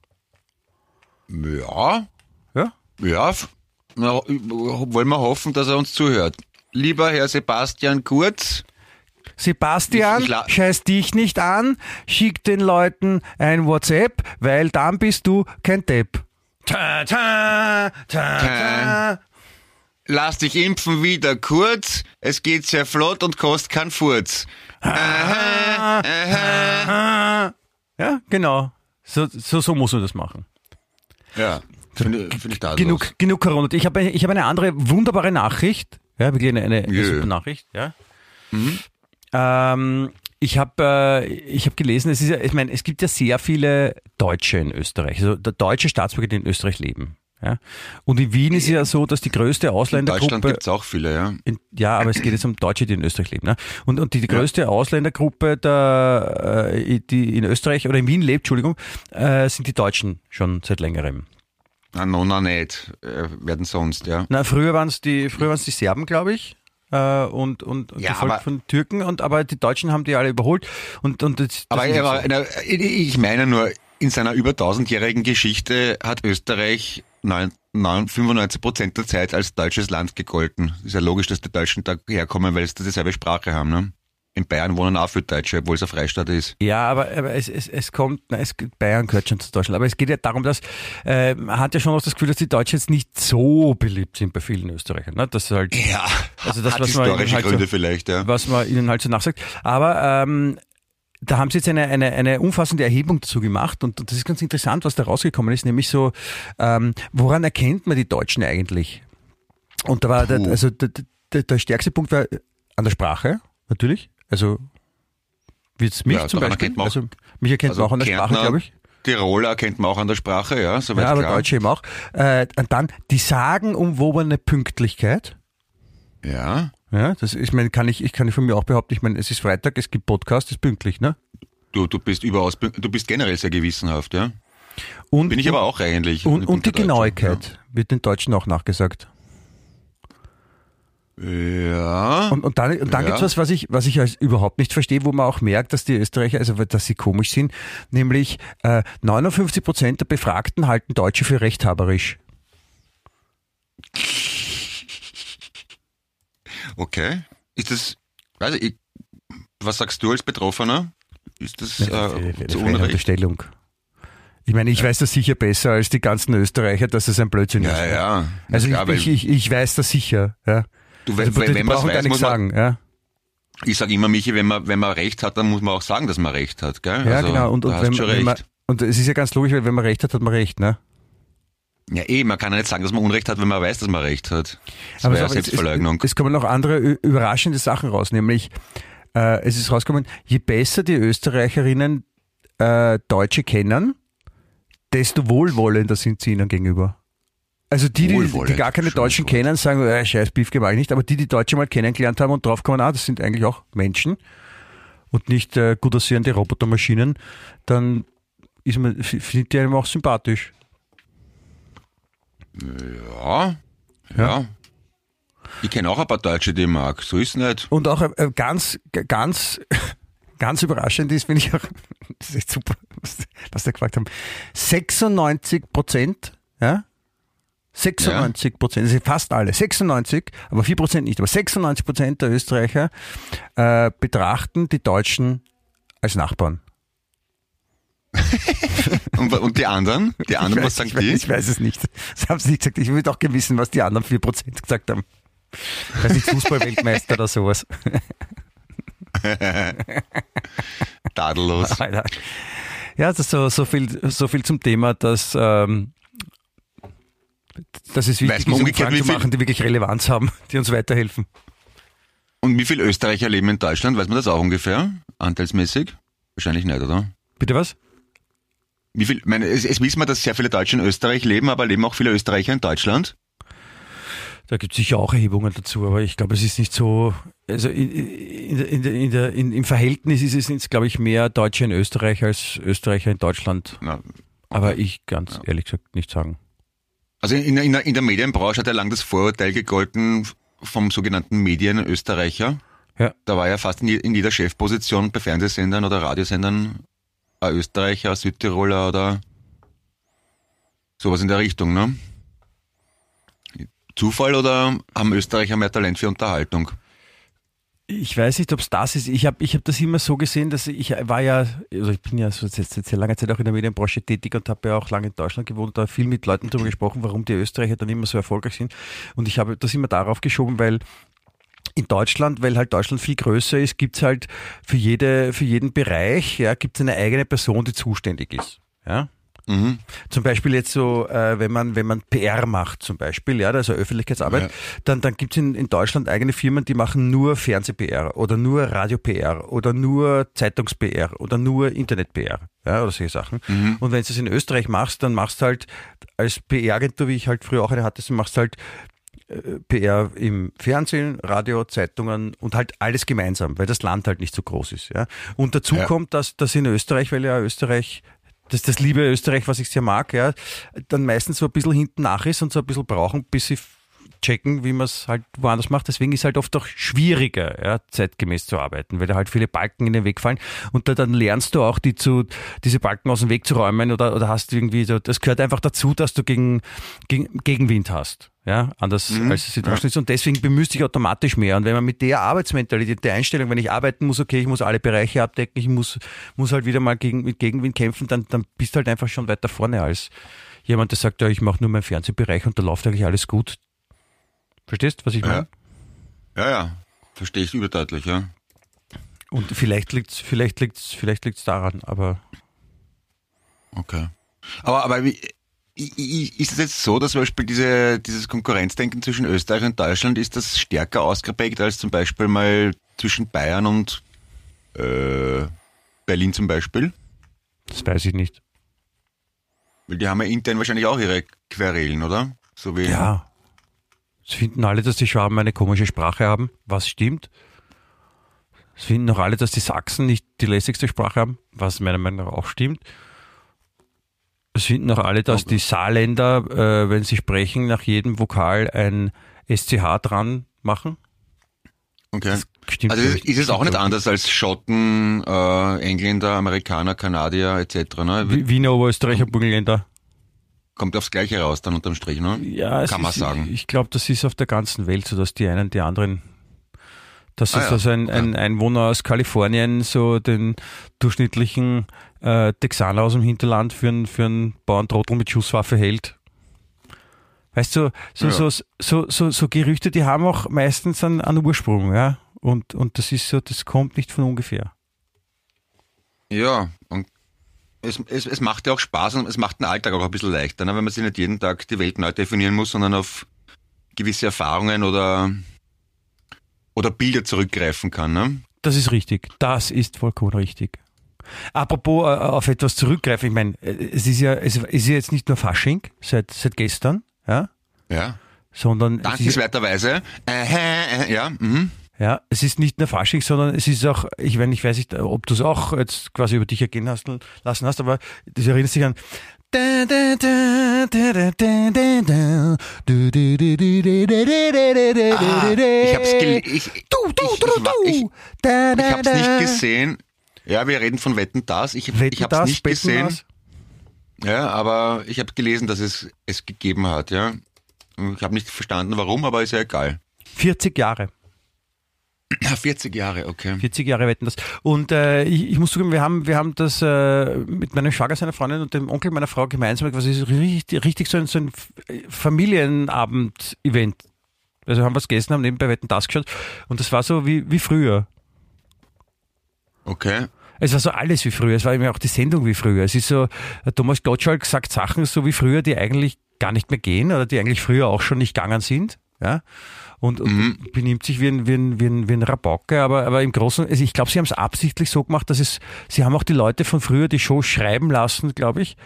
S4: Ja,
S3: Ja?
S4: ja. Wollen wir hoffen, dass er uns zuhört. Lieber Herr Sebastian Kurz,
S3: Sebastian, scheiß dich nicht an, schick den Leuten ein WhatsApp, weil dann bist du kein Depp. Ta, ta, ta, ta.
S4: lass dich impfen wieder kurz. Es geht sehr flott und kostet keinen Furz. Aha, aha.
S3: Ja, genau. So, so, so muss man das machen.
S4: Ja, finde find ich tadellos.
S3: Genug, genug Corona. Ich habe ich habe eine andere wunderbare Nachricht. Ja, wirklich eine, eine, super Nachricht. Ja. Ähm, ich habe äh, ich habe gelesen, es ist ja, ich meine, es gibt ja sehr viele Deutsche in Österreich, also deutsche Staatsbürger, die in Österreich leben. Ja. Und in Wien ist es ja so, dass die größte
S4: In Deutschland
S3: Ausländergruppe
S4: gibt's auch viele, ja.
S3: in, ja, aber es geht jetzt um Deutsche, die in Österreich leben. Ne? Und, und die, die größte Ausländergruppe, der, äh, die in Österreich oder in Wien lebt, Entschuldigung, äh, sind die Deutschen schon seit längerem.
S4: Na, no, na, nicht. Äh, werden sonst, ja.
S3: Na, früher waren es die, früher waren's die Serben, glaube ich. Äh, und und,
S4: Ja,
S3: gefolgt von Türken und aber die Deutschen haben die alle überholt und und das, das
S4: Aber,
S3: ist
S4: aber
S3: so.
S4: ich meine nur, in seiner über tausendjährigen Geschichte hat Österreich neun- neun- 95 Prozent der Zeit als deutsches Land gegolten. Ist ja logisch, dass die Deutschen da herkommen, weil sie dieselbe Sprache haben. Ne? In Bayern wohnen auch viele Deutsche, obwohl es ein Freistaat ist.
S3: Ja, aber, aber es, es, es kommt, na, es, Bayern gehört schon zu Deutschland, aber es geht ja darum, dass äh, man hat ja schon auch das Gefühl, dass die Deutschen jetzt nicht so beliebt sind bei vielen Österreichern. Ne? Das ist halt,
S4: Ja,
S3: Also das,
S4: hat
S3: was man
S4: historische
S3: ihnen halt so-
S4: Gründe vielleicht, ja.
S3: was man ihnen halt so nachsagt. Aber ähm, da haben sie jetzt eine, eine, eine umfassende Erhebung dazu gemacht und, und das ist ganz interessant, was da rausgekommen ist, nämlich so, ähm, woran erkennt man die Deutschen eigentlich? Und da war, der, also der, der, der stärkste Punkt war an der Sprache, natürlich. Also wie jetzt mich
S4: Ja,
S3: zum
S4: daran
S3: Beispiel.
S4: erkennt man auch-
S3: Also mich erkennt
S4: Also
S3: man auch an der Sprache,
S4: Kärntner,
S3: glaube ich.
S4: Tiroler kennt man auch an der Sprache, ja, soweit
S3: Ja, aber
S4: klar.
S3: Deutsche eben auch. Äh, und dann die sagenumwobene Pünktlichkeit.
S4: Ja,
S3: Ja, das, ich meine, kann ich, ich kann von mir auch behaupten, ich meine, es ist Freitag, es gibt Podcast, ist pünktlich, ne?
S4: du, du bist überaus, du bist generell sehr gewissenhaft, ja.
S3: Und,
S4: Bin ich aber auch eigentlich.
S3: Und, und die Genauigkeit wird den Deutschen auch nachgesagt.
S4: Ja. ja.
S3: Und, und dann, und dann
S4: Ja.
S3: gibt's was, was ich, was ich als überhaupt nicht verstehe, wo man auch merkt, dass die Österreicher, also dass sie komisch sind, nämlich äh, 59 Prozent der Befragten halten Deutsche für rechthaberisch.
S4: Okay. Ist das, weiß ich, was sagst du als Betroffener? Ist das
S3: Eine-
S4: äh, zu Unrecht?
S3: Unterstellung. Ich meine, ich weiß das sicher besser als die ganzen Österreicher, dass es ein Blödsinn
S4: Ja,
S3: ist.
S4: ja.
S3: Also
S4: Ja, weil
S3: ich, ich, ich, ich weiß das sicher. Ja.
S4: Du,
S3: Also,
S4: wenn, wenn man weiß, muss man,
S3: sagen. Ja,
S4: ich sage immer, Michi, wenn man, wenn man Recht hat, dann muss man auch sagen, dass man Recht hat, gell?
S3: ja
S4: also,
S3: genau. Und, und, wenn,
S4: schon
S3: wenn
S4: recht.
S3: man, und es ist ja ganz logisch, weil wenn man Recht hat, hat man Recht. Ne?
S4: ja, eh, man kann ja nicht sagen, dass man Unrecht hat, wenn man weiß, dass man Recht hat. Das
S3: Aber
S4: wäre ja
S3: schau, es-
S4: Selbstverleugnung.
S3: Es, es kommen noch andere überraschende Sachen raus, nämlich äh, es ist rausgekommen, je besser die Österreicherinnen äh, Deutsche kennen, desto wohlwollender sind sie ihnen gegenüber. Also die, die, die gar keine Deutschen kennen, sagen, äh, scheiß Beef mag ich nicht, aber die, die Deutsche mal kennengelernt haben und draufkommen, ah, das sind eigentlich auch Menschen und nicht äh, gut aussehende Robotermaschinen, dann ist man, findet die einem auch sympathisch.
S4: ja, ja. Ich kenne auch ein paar Deutsche, die ich mag. So ist nicht.
S3: Und auch äh, ganz, g- ganz, ganz überraschend ist, finde ich auch, das ist echt super, was, was da gefragt haben. 96 Prozent, ja? 96 Prozent, das sind fast alle, 96, aber 4 Prozent nicht, aber 96 Prozent der Österreicher äh, betrachten die Deutschen als Nachbarn.
S4: Und, und die anderen? Die anderen,
S3: ich
S4: was
S3: weiß,
S4: sagen
S3: ich weiß,
S4: die?
S3: Ich weiß es nicht. Das haben sie nicht gesagt. Ich würde auch gerne wissen, was die anderen 4 Prozent gesagt haben. Ich weiß nicht, Fußballweltmeister oder sowas.
S4: Tadellos.
S3: Ja, das ist so, so, viel, so viel zum Thema, dass, ähm, dass es wichtig
S4: Weiß
S3: ist,
S4: man
S3: um
S4: umgekehrt,
S3: Fragen zu machen, die wirklich Relevanz haben, die uns weiterhelfen.
S4: Und wie viele Österreicher leben in Deutschland? Weiß man das auch ungefähr? Anteilsmäßig? Wahrscheinlich nicht, oder?
S3: Bitte was?
S4: Wie viel, meine, es, es wissen wir, dass sehr viele Deutsche in Österreich leben, aber leben auch viele Österreicher in Deutschland?
S3: Da gibt es sicher auch Erhebungen dazu, aber ich glaube, es ist nicht so, also in, in, in, der, im Verhältnis ist es jetzt, glaube ich, mehr Deutsche in Österreich als Österreicher in Deutschland.
S4: Na,
S3: Aber ich ganz ehrlich gesagt nicht sagen.
S4: Also in, in, der- in der Medienbranche hat ja lang das Vorurteil gegolten vom sogenannten Medienösterreicher.
S3: Ja.
S4: Da war ja fast in, in jeder Chefposition bei Fernsehsendern oder Radiosendern ein Österreicher, ein Südtiroler oder sowas in der Richtung, ne? Zufall oder haben Österreicher mehr Talent für Unterhaltung?
S3: Ich weiß nicht, ob es das ist. Ich habe ich hab das immer so gesehen, dass ich war ja, also ich bin ja so seit, seit sehr langer Zeit auch in der Medienbranche tätig und habe ja auch lange in Deutschland gewohnt, da viel mit Leuten darüber gesprochen, warum die Österreicher dann immer so erfolgreich sind. Und ich habe das immer darauf geschoben, weil in Deutschland, weil halt Deutschland viel größer ist, gibt's halt für, jede, für jeden Bereich ja, gibt's eine eigene Person, die zuständig ist. Ja?
S4: Mhm.
S3: Zum Beispiel jetzt so, äh, wenn man wenn man PR macht zum Beispiel, ja, also Öffentlichkeitsarbeit,
S4: Ja.
S3: dann dann gibt's in, in Deutschland eigene Firmen, die machen nur Fernseh-PR oder nur Radio-PR oder nur Zeitungs-PR oder nur Internet-PR, ja, oder solche Sachen. Und wenn du es in Österreich machst, dann machst du halt als PR-Agentur, wie ich halt früher auch eine hatte, machst du halt äh, PR im Fernsehen, Radio, Zeitungen und halt alles gemeinsam, weil das Land halt nicht so groß ist. Ja. Und dazu
S4: Ja.
S3: kommt, dass, dass in Österreich, weil ja Österreich, das das liebe Österreich, was ich sehr mag, ja, dann meistens so ein bisschen hinten nach ist und so ein bisschen brauchen, bis sie checken, wie man es halt woanders macht. Deswegen ist halt oft auch schwieriger, ja, zeitgemäß zu arbeiten, weil da halt viele Balken in den Weg fallen. Und da, dann lernst du auch, die zu, diese Balken aus dem Weg zu räumen oder, oder hast irgendwie so, das gehört einfach dazu, dass du gegen, gegen Gegenwind hast. Ja, anders als es Deutschland ist. Und deswegen bemühst dich automatisch mehr. Und wenn man mit der Arbeitsmentalität, der Einstellung, wenn ich arbeiten muss, okay, ich muss alle Bereiche abdecken, ich muss, muss halt wieder mal gegen, mit Gegenwind kämpfen, dann, dann bist du halt einfach schon weiter vorne als jemand, der sagt, ja, ich mache nur meinen Fernsehbereich und da läuft eigentlich alles gut. Verstehst, was ich meine?
S4: Ja, ja, verstehe ich überdeutlich, ja.
S3: Und vielleicht liegt's, vielleicht liegt's, vielleicht liegt's daran, aber
S4: Okay. Aber, aber wie, ist es jetzt so, dass zum Beispiel diese, dieses Konkurrenzdenken zwischen Österreich und Deutschland, ist das stärker ausgeprägt als zum Beispiel mal zwischen Bayern und äh, Berlin zum Beispiel?
S3: das weiß ich nicht.
S4: Weil die haben ja intern wahrscheinlich auch ihre Querelen, oder? So wie
S3: Ja. Es finden alle, dass die Schwaben eine komische Sprache haben, was stimmt. Es finden auch alle, dass die Sachsen nicht die lässigste Sprache haben, was meiner Meinung nach auch stimmt. Es finden auch alle, dass die Saarländer, äh, wenn sie sprechen, nach jedem Vokal ein SCH dran machen.
S4: Okay. Also ist es auch nicht anders als Schotten, äh, Engländer, Amerikaner, Kanadier etc. Ne?
S3: Wiener, Oberösterreicher, Burgenländer.
S4: Kommt aufs Gleiche raus dann unterm Strich, ne?
S3: Ja,
S4: Kann man
S3: ist,
S4: sagen.
S3: Ich glaube, das ist auf der ganzen Welt so, dass die einen die anderen, dass
S4: Ah
S3: also ein, ein Einwohner aus Kalifornien so den durchschnittlichen äh, Texaner aus dem Hinterland für einen, für einen Bauerntrottel mit Schusswaffe hält. Weißt du, so, so, so, so, so Gerüchte, die haben auch meistens einen, einen Ursprung, ja. Und, und das ist so, das kommt nicht von ungefähr.
S4: Ja, und es, es, es macht ja auch Spaß und es macht den Alltag auch ein bisschen leichter, ne? wenn man sich nicht jeden Tag die Welt neu definieren muss, sondern auf gewisse Erfahrungen oder, oder Bilder zurückgreifen kann. Ne?
S3: Das ist richtig. Das ist vollkommen richtig. Apropos äh, auf etwas zurückgreifen, ich meine, äh, es ist ja, es ist ja jetzt nicht nur Fasching seit, seit gestern, ja,
S4: Ja.
S3: sondern
S4: Dankenswerterweise. Äh, äh, ja, mhm.
S3: ja, es ist nicht nur Fasching, sondern es ist auch, ich meine, ich weiß nicht, ob du es auch jetzt quasi über dich ergehen hast, lassen hast, aber das erinnert sich an
S4: ich hab's nicht gesehen. Ja, wir reden von Wetten das. Ich,
S3: Wetten
S4: ich hab's
S3: das,
S4: nicht gesehen.
S3: Das?
S4: Ja, aber ich habe gelesen, dass es es gegeben hat, ja. Ich habe nicht verstanden, warum, aber ist ja egal.
S3: 40 Jahre.
S4: 40 Jahre, okay.
S3: 40 Jahre wetten das. Und äh, ich, ich muss zugeben, wir haben, wir haben das äh, mit meinem Schwager, seiner Freundin und dem Onkel meiner Frau gemeinsam, quasi richtig, richtig so ein, so ein Familienabend-Event. Also haben wir es gegessen, haben nebenbei Wetten das geschaut und das war so wie, wie früher.
S4: Okay.
S3: Es war so alles wie früher, es war eben auch die Sendung wie früher. Es ist so, äh, Thomas Gottschalk sagt Sachen so wie früher, die eigentlich gar nicht mehr gehen oder die eigentlich früher auch schon nicht gegangen sind. Ja, und, und benimmt sich wie ein, wie ein, wie ein, wie ein Rabauke, aber, aber im Großen, also ich glaube, sie haben es absichtlich so gemacht, dass es, sie haben auch die Leute von früher die Show schreiben lassen, glaube ich,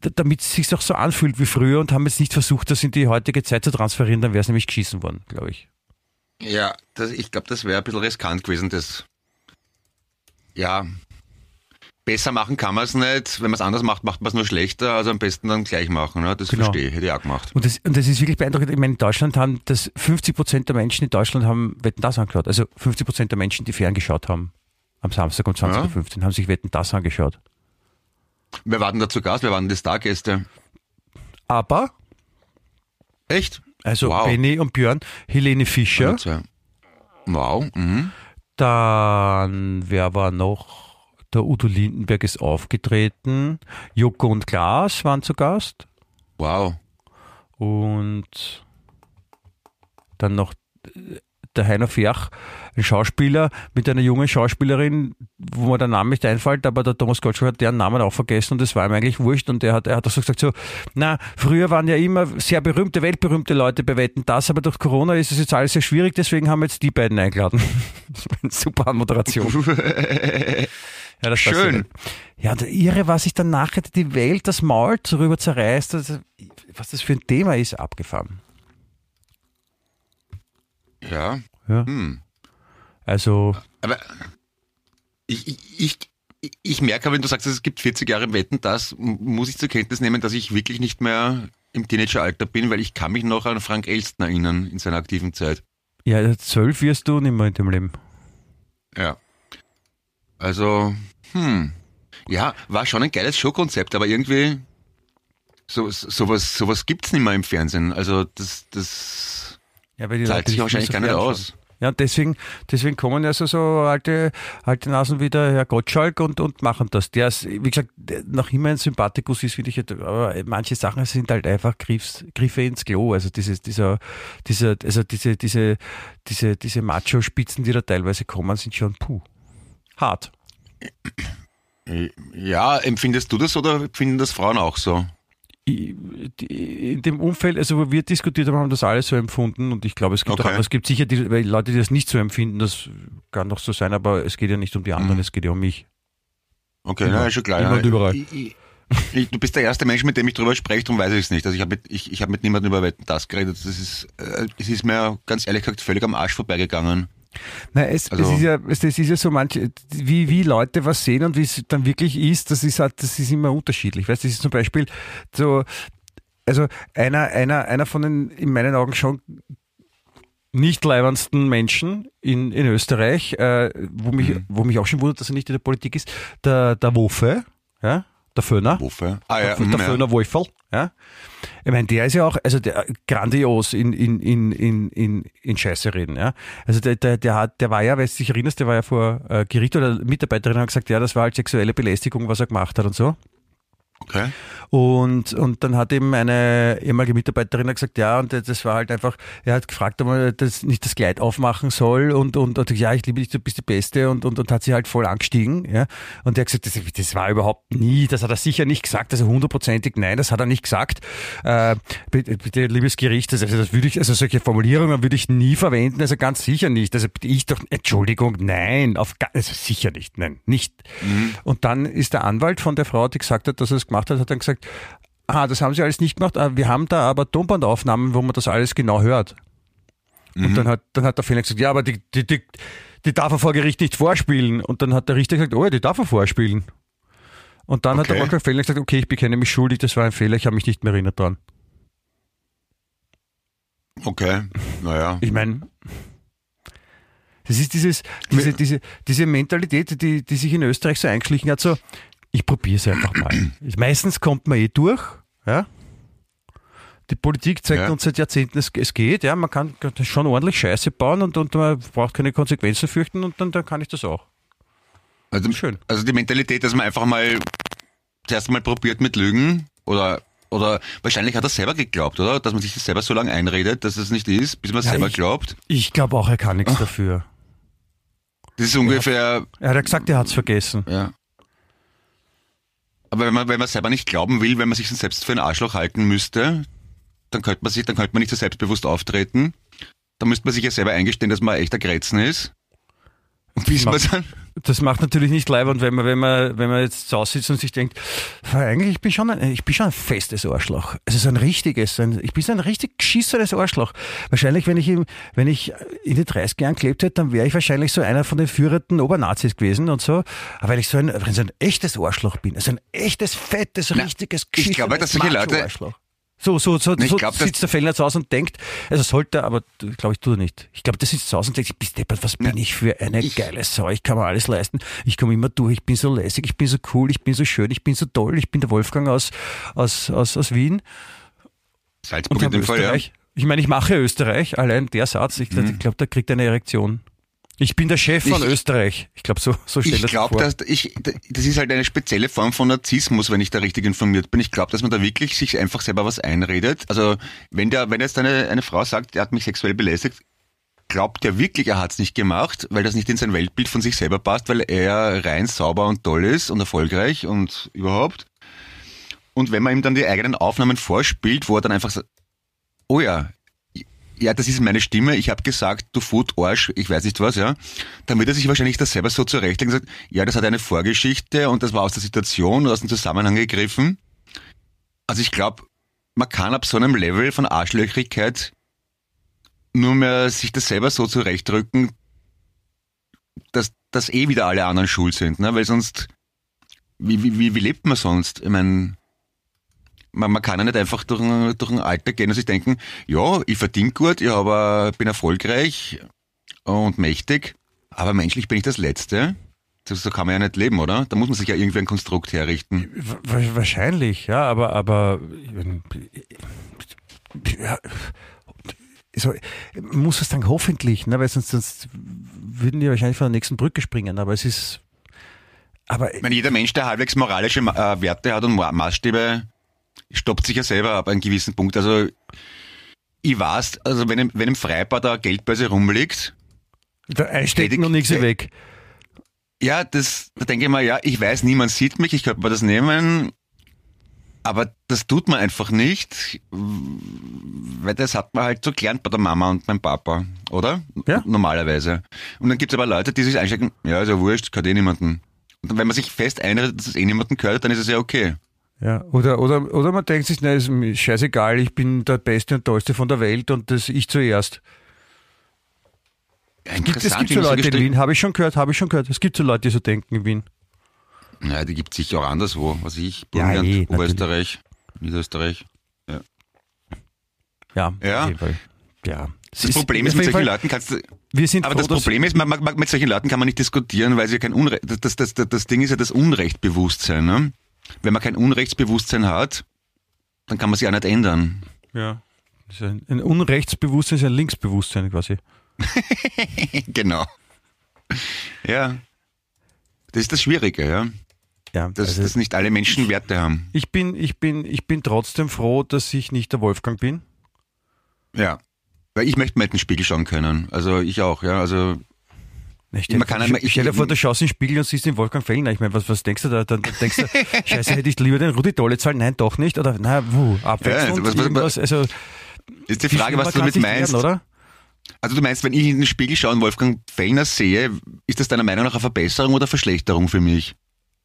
S3: damit es sich auch so anfühlt wie früher und haben jetzt nicht versucht, das in die heutige Zeit zu transferieren, dann wäre es nämlich geschissen worden, glaube ich.
S4: Ja, das, ich glaube, das wäre ein bisschen riskant gewesen. Das, ja, besser machen kann man es nicht. Wenn man es anders macht, macht man es nur schlechter. Also am besten dann gleich machen. Ne? Das
S3: Genau.
S4: verstehe ich, hätte ich auch gemacht.
S3: Und das, und das ist wirklich beeindruckend. Ich meine, in Deutschland haben das 50 Prozent der Menschen in Deutschland haben Wetten das angeschaut. Also 50 Prozent der Menschen, die ferngeschaut haben am Samstag um 20.15 Uhr, haben sich Wetten das angeschaut.
S4: Wer war denn da zu Gast? Wer waren die Stargäste?
S3: Aber,
S4: Echt?
S3: also
S4: Wow.
S3: Benny und Björn, Helene Fischer,
S4: Wow. Mhm.
S3: dann wer war noch? Der Udo Lindenberg ist aufgetreten, Joko und Klaas waren zu Gast
S4: Wow.
S3: und dann noch äh, der Heiner Ferch, ein Schauspieler mit einer jungen Schauspielerin, wo mir der Name nicht einfällt, aber der Thomas Gottschalk hat deren Namen auch vergessen und das war ihm eigentlich wurscht und er hat, er hat auch so gesagt so, na, früher waren ja immer sehr berühmte, weltberühmte Leute bei Wetten das, aber durch Corona ist es jetzt alles sehr schwierig, deswegen haben wir jetzt die beiden eingeladen. Das war eine super Anmoderation. Ja,
S4: Schön.
S3: Ja, und irre, was sich dann nachher die Welt das Maul darüber zerreißt, was das für ein Thema ist, abgefahren.
S4: Ja.
S3: Ja.
S4: Hm.
S3: Also,
S4: Aber ich, ich, ich, ich merke, wenn du sagst, es gibt 40 Jahre Wetten, das muss ich zur Kenntnis nehmen, dass ich wirklich nicht mehr im Teenageralter bin, weil ich kann mich noch an Frank Elstner erinnern in seiner aktiven Zeit.
S3: ja, zwölf wirst du nicht mehr in dem Leben.
S4: Ja. Also, hm. Ja, war schon ein geiles Showkonzept, aber irgendwie so, sowas, sowas gibt's nicht mehr im Fernsehen. Also das, das
S3: Ja, weil die
S4: zahlt
S3: Leute
S4: sich wahrscheinlich
S3: mehr
S4: gar
S3: so
S4: nicht aus.
S3: Ja, und deswegen, deswegen kommen ja so, so alte, alte Nasen wie der Herr Gottschalk und, und machen das. Der ist, wie gesagt, noch immer ein Sympathikus ist, finde ich, aber manche Sachen sind halt einfach Griffs, Griffe ins Klo. Also dieses, dieser, dieser, also diese, diese, diese, diese Macho-Spitzen, die da teilweise kommen, sind schon puh. Hart.
S4: Ja, empfindest du das oder empfinden das Frauen auch so?
S3: In dem Umfeld, also wo wir diskutiert haben, haben das alle so empfunden und ich glaube, es gibt
S4: Okay.
S3: auch, es gibt sicher die, Leute, die das nicht so empfinden, das kann doch so sein, aber es geht ja nicht um die anderen, es geht ja um mich.
S4: Okay,
S3: Immer.
S4: na, ist schon klar.
S3: Immer
S4: ja.
S3: überall.
S4: Ich, ich, du bist der erste Mensch, mit dem ich drüber spreche, darum weiß ich es nicht. Also ich habe mit, ich, ich hab mit niemandem über Wetten das geredet. Das ist, äh, es ist mir ganz ehrlich gesagt völlig am Arsch vorbeigegangen.
S3: Na, es,
S4: Also-
S3: es ist ja, es, ist ja so manche, wie, wie Leute was sehen und wie es dann wirklich ist, das ist halt, das ist immer unterschiedlich. Weißt du, das ist zum Beispiel so, also einer, einer, einer von den, in meinen Augen schon nicht leibendsten Menschen in, in Österreich, äh, wo mich, wo mich auch schon wundert, dass er nicht in der Politik ist, der, der Woffe, ja, der Föhner.
S4: Wofür? Ah ja,
S3: der,
S4: hm,
S3: der
S4: ja.
S3: Föhner Wolferl, ja. Ich meine, der ist ja auch, also der grandios in, in, in, in, in, in Scheiße reden, ja. Also der, der, der hat, der war ja, weißt du dich erinnerst, der war ja vor äh, Gericht oder Mitarbeiterin hat gesagt, ja, das war halt sexuelle Belästigung, was er gemacht hat und so.
S4: Okay.
S3: Und, und dann hat eben eine ehemalige Mitarbeiterin gesagt, ja, und das war halt einfach, er hat gefragt, ob man das nicht das Kleid aufmachen soll und, und, und ja, ich liebe dich, du bist die Beste und, und, und hat sie halt voll angestiegen, ja. Und er hat gesagt, das, das war überhaupt nie, das hat er sicher nicht gesagt, also hundertprozentig nein, das hat er nicht gesagt. Äh, bitte, bitte, liebes Gericht, also das würde ich, also solche Formulierungen würde ich nie verwenden, also ganz sicher nicht. Also ich doch, Entschuldigung, nein, auf, also sicher nicht, nein, nicht. Und dann ist der Anwalt von der Frau, die gesagt hat, dass er es gemacht hat, hat dann gesagt, ah, das haben sie alles nicht gemacht, ah, wir haben da aber Tonbandaufnahmen, wo man das alles genau hört. Und dann hat, dann hat der Fehler gesagt, ja, aber die, die, die, die darf er vor Gericht nicht vorspielen. Und dann hat der Richter gesagt, oh ja, die darf er vorspielen. Und dann hat
S4: Okay.
S3: der Wolfgang Fehler gesagt, okay, ich bekenne mich schuldig, das war ein Fehler, ich habe mich nicht mehr erinnert dran.
S4: Okay. Naja.
S3: Ich meine, das ist dieses, diese, diese, diese Mentalität, die, die sich in Österreich so eingeschlichen hat, so, ich probiere es einfach mal. Meistens kommt man eh durch, ja. Die Politik zeigt
S4: Ja.
S3: uns seit Jahrzehnten, es, es geht, ja, man kann schon ordentlich Scheiße bauen und, und man braucht keine Konsequenzen fürchten und dann, dann kann ich das auch.
S4: Also,
S3: Schön.
S4: also die Mentalität, dass man einfach mal zuerst mal probiert mit Lügen oder oder wahrscheinlich hat er selber geglaubt, oder? Dass man sich das selber so lange einredet, dass es nicht ist, bis man es
S3: Ja,
S4: selber
S3: ich-
S4: glaubt.
S3: Ich glaube auch, er kann nichts dafür.
S4: Das ist ungefähr,
S3: Er hat ja gesagt, er hat es vergessen.
S4: ja. Aber wenn man, wenn man selber nicht glauben will, wenn man sich selbst für ein Arschloch halten müsste, dann könnte man sich, dann könnte man nicht so selbstbewusst auftreten. da müsste man sich ja selber eingestehen, dass man echt ein Grätzen ist. Und bis man dann,
S3: Das macht natürlich nicht leibend, wenn man, wenn man, wenn man jetzt zu Hause sitzt und sich denkt, eigentlich, ich bin schon ein, ich bin schon ein festes Arschloch. Es ist ein richtiges, ein, ich bin so ein richtig geschissenes Arschloch. Wahrscheinlich, wenn ich, im, wenn ich in die 30 Jahren gelebt hätte, dann wäre ich wahrscheinlich so einer von den führenden Obernazis gewesen und so. Aber weil ich so ein, wenn ich so ein echtes Arschloch bin, also ein echtes, fettes, richtiges,
S4: ich glaube,
S3: geschissenes
S4: dass solche Leute-.
S3: So, so, so,
S4: Ich
S3: so
S4: glaub,
S3: sitzt der Fellner zu Hause und denkt, also sollte, aber glaube ich, tut er nicht. Ich glaube, der sitzt zu Hause und denkt, sich, bist deppert, was bin ich für eine geile Sau, ich kann mir alles leisten, ich komme immer durch, ich bin so lässig, ich bin so cool, ich bin so schön, ich bin so toll, ich bin der Wolfgang aus, aus, aus, aus Wien.
S4: Salzburg in dem Fall, ja.
S3: Ich meine, ich mache Österreich, allein der Satz, ich,
S4: Mhm.
S3: ich glaube, da kriegt er eine Erektion. Ich bin der Chef von
S4: Ich-
S3: Österreich. Ich glaube, so, so stellt
S4: Ich glaube,
S3: vor.
S4: dass ich, das ist halt eine spezielle Form von Narzissmus, wenn ich da richtig informiert bin. Ich glaube, dass man da wirklich sich einfach selber was einredet. Also wenn der, wenn jetzt eine, eine Frau sagt, er hat mich sexuell belästigt, glaubt er wirklich, er hat's nicht gemacht, weil das nicht in sein Weltbild von sich selber passt, weil er rein sauber und toll ist und erfolgreich und überhaupt. Und wenn man ihm dann die eigenen Aufnahmen vorspielt, wo er dann einfach sagt, oh ja, ja, das ist meine Stimme, ich habe gesagt, du Food Arsch, ich weiß nicht was, ja, wird er sich wahrscheinlich das selber so zurechtlegen und sagt, ja, das hat eine Vorgeschichte und das war aus der Situation oder aus dem Zusammenhang gegriffen. Also ich glaube, man kann ab so einem Level von Arschlöchrigkeit nur mehr sich das selber so zurechtdrücken, dass, dass eh wieder alle anderen schuld sind, ne? weil sonst, wie, wie, wie, wie lebt man sonst? Ich meine, man, man kann ja nicht einfach durch ein, durch ein Alter gehen und sich denken, ja, ich verdiene gut, ich habe, bin erfolgreich und mächtig, aber menschlich bin ich das Letzte. So kann man ja nicht leben, oder? Da muss man sich ja irgendwie ein Konstrukt herrichten.
S3: Wa- Wahrscheinlich, ja, aber, aber ja, so, man muss es sagen, hoffentlich, ne, weil sonst, sonst würden die wahrscheinlich von der nächsten Brücke springen, aber es ist, aber
S4: Ich meine, jeder Mensch, der halbwegs moralische äh, Werte hat und Ma- Maßstäbe, stoppt sich ja selber ab einen gewissen Punkt. Also ich weiß, also wenn im, wenn im Freibad eine Geldbörse rumliegt,
S3: da
S4: Stetig-
S3: und nichts weg.
S4: ja, das, da denke ich mal, ja, ich weiß, niemand sieht mich, ich könnte mir das nehmen, aber das tut man einfach nicht, weil das hat man halt so gelernt bei der Mama und beim Papa, oder?
S3: Ja.
S4: Normalerweise. Und dann gibt es aber Leute, die sich einstecken, ja, ist ja wurscht, gehört eh niemanden. Und wenn man sich fest einredet, dass es eh niemanden gehört, dann ist es ja okay.
S3: Ja, oder, oder, oder man denkt sich, nein, ist mir scheißegal, ich bin der Beste und Tollste von der Welt und das ich zuerst.
S4: Ja,
S3: Gibt, es gibt so Leute in Wien, habe ich schon gehört, habe ich schon gehört. Es gibt so Leute, die so denken in Wien.
S4: Naja, die gibt es sicher auch anderswo, was ich,
S3: Ja,
S4: Burgenland,
S3: eh,
S4: Oberösterreich, Niederösterreich.
S3: Ja,
S4: Ja.
S3: auf jeden Fall. Ja.
S4: Das Problem ist, mit solchen Leuten kannst du,
S3: wir sind
S4: aber
S3: froh,
S4: das Problem ist, man, man, mit solchen Leuten kann man nicht diskutieren, weil sie ja kein Unrecht, das, das, das, das Ding ist ja das Unrechtbewusstsein, ne? Wenn man kein Unrechtsbewusstsein hat, dann kann man sich auch nicht ändern.
S3: Ja. Ein Unrechtsbewusstsein ist ein Linksbewusstsein quasi.
S4: genau. Ja. Das ist das Schwierige, ja.
S3: Ja,
S4: Dass,
S3: also
S4: dass nicht alle Menschen Werte haben.
S3: ich, bin, ich, bin, ich bin trotzdem froh, dass ich nicht der Wolfgang bin.
S4: Ja. Weil ich möchte mal in den Spiegel schauen können. Also ich auch, ja. Also
S3: Ich stell,
S4: Man
S3: dir
S4: kann
S3: ich, stell dir vor, du schaust in den Spiegel und siehst den Wolfgang Fellner. Ich meine, was, was denkst du da? Dann denkst du, scheiße, hätte ich lieber den Rudi Dolle zahlen? Nein, doch nicht. Oder, na, wuh, abwechselnd,
S4: Ja, was- was-
S3: irgendwas. Also,
S4: ist die Frage, was du damit meinst.
S3: werden, oder?
S4: Also du meinst, wenn ich in den Spiegel schaue und Wolfgang Fellner sehe, ist das deiner Meinung nach eine Verbesserung oder Verschlechterung für mich?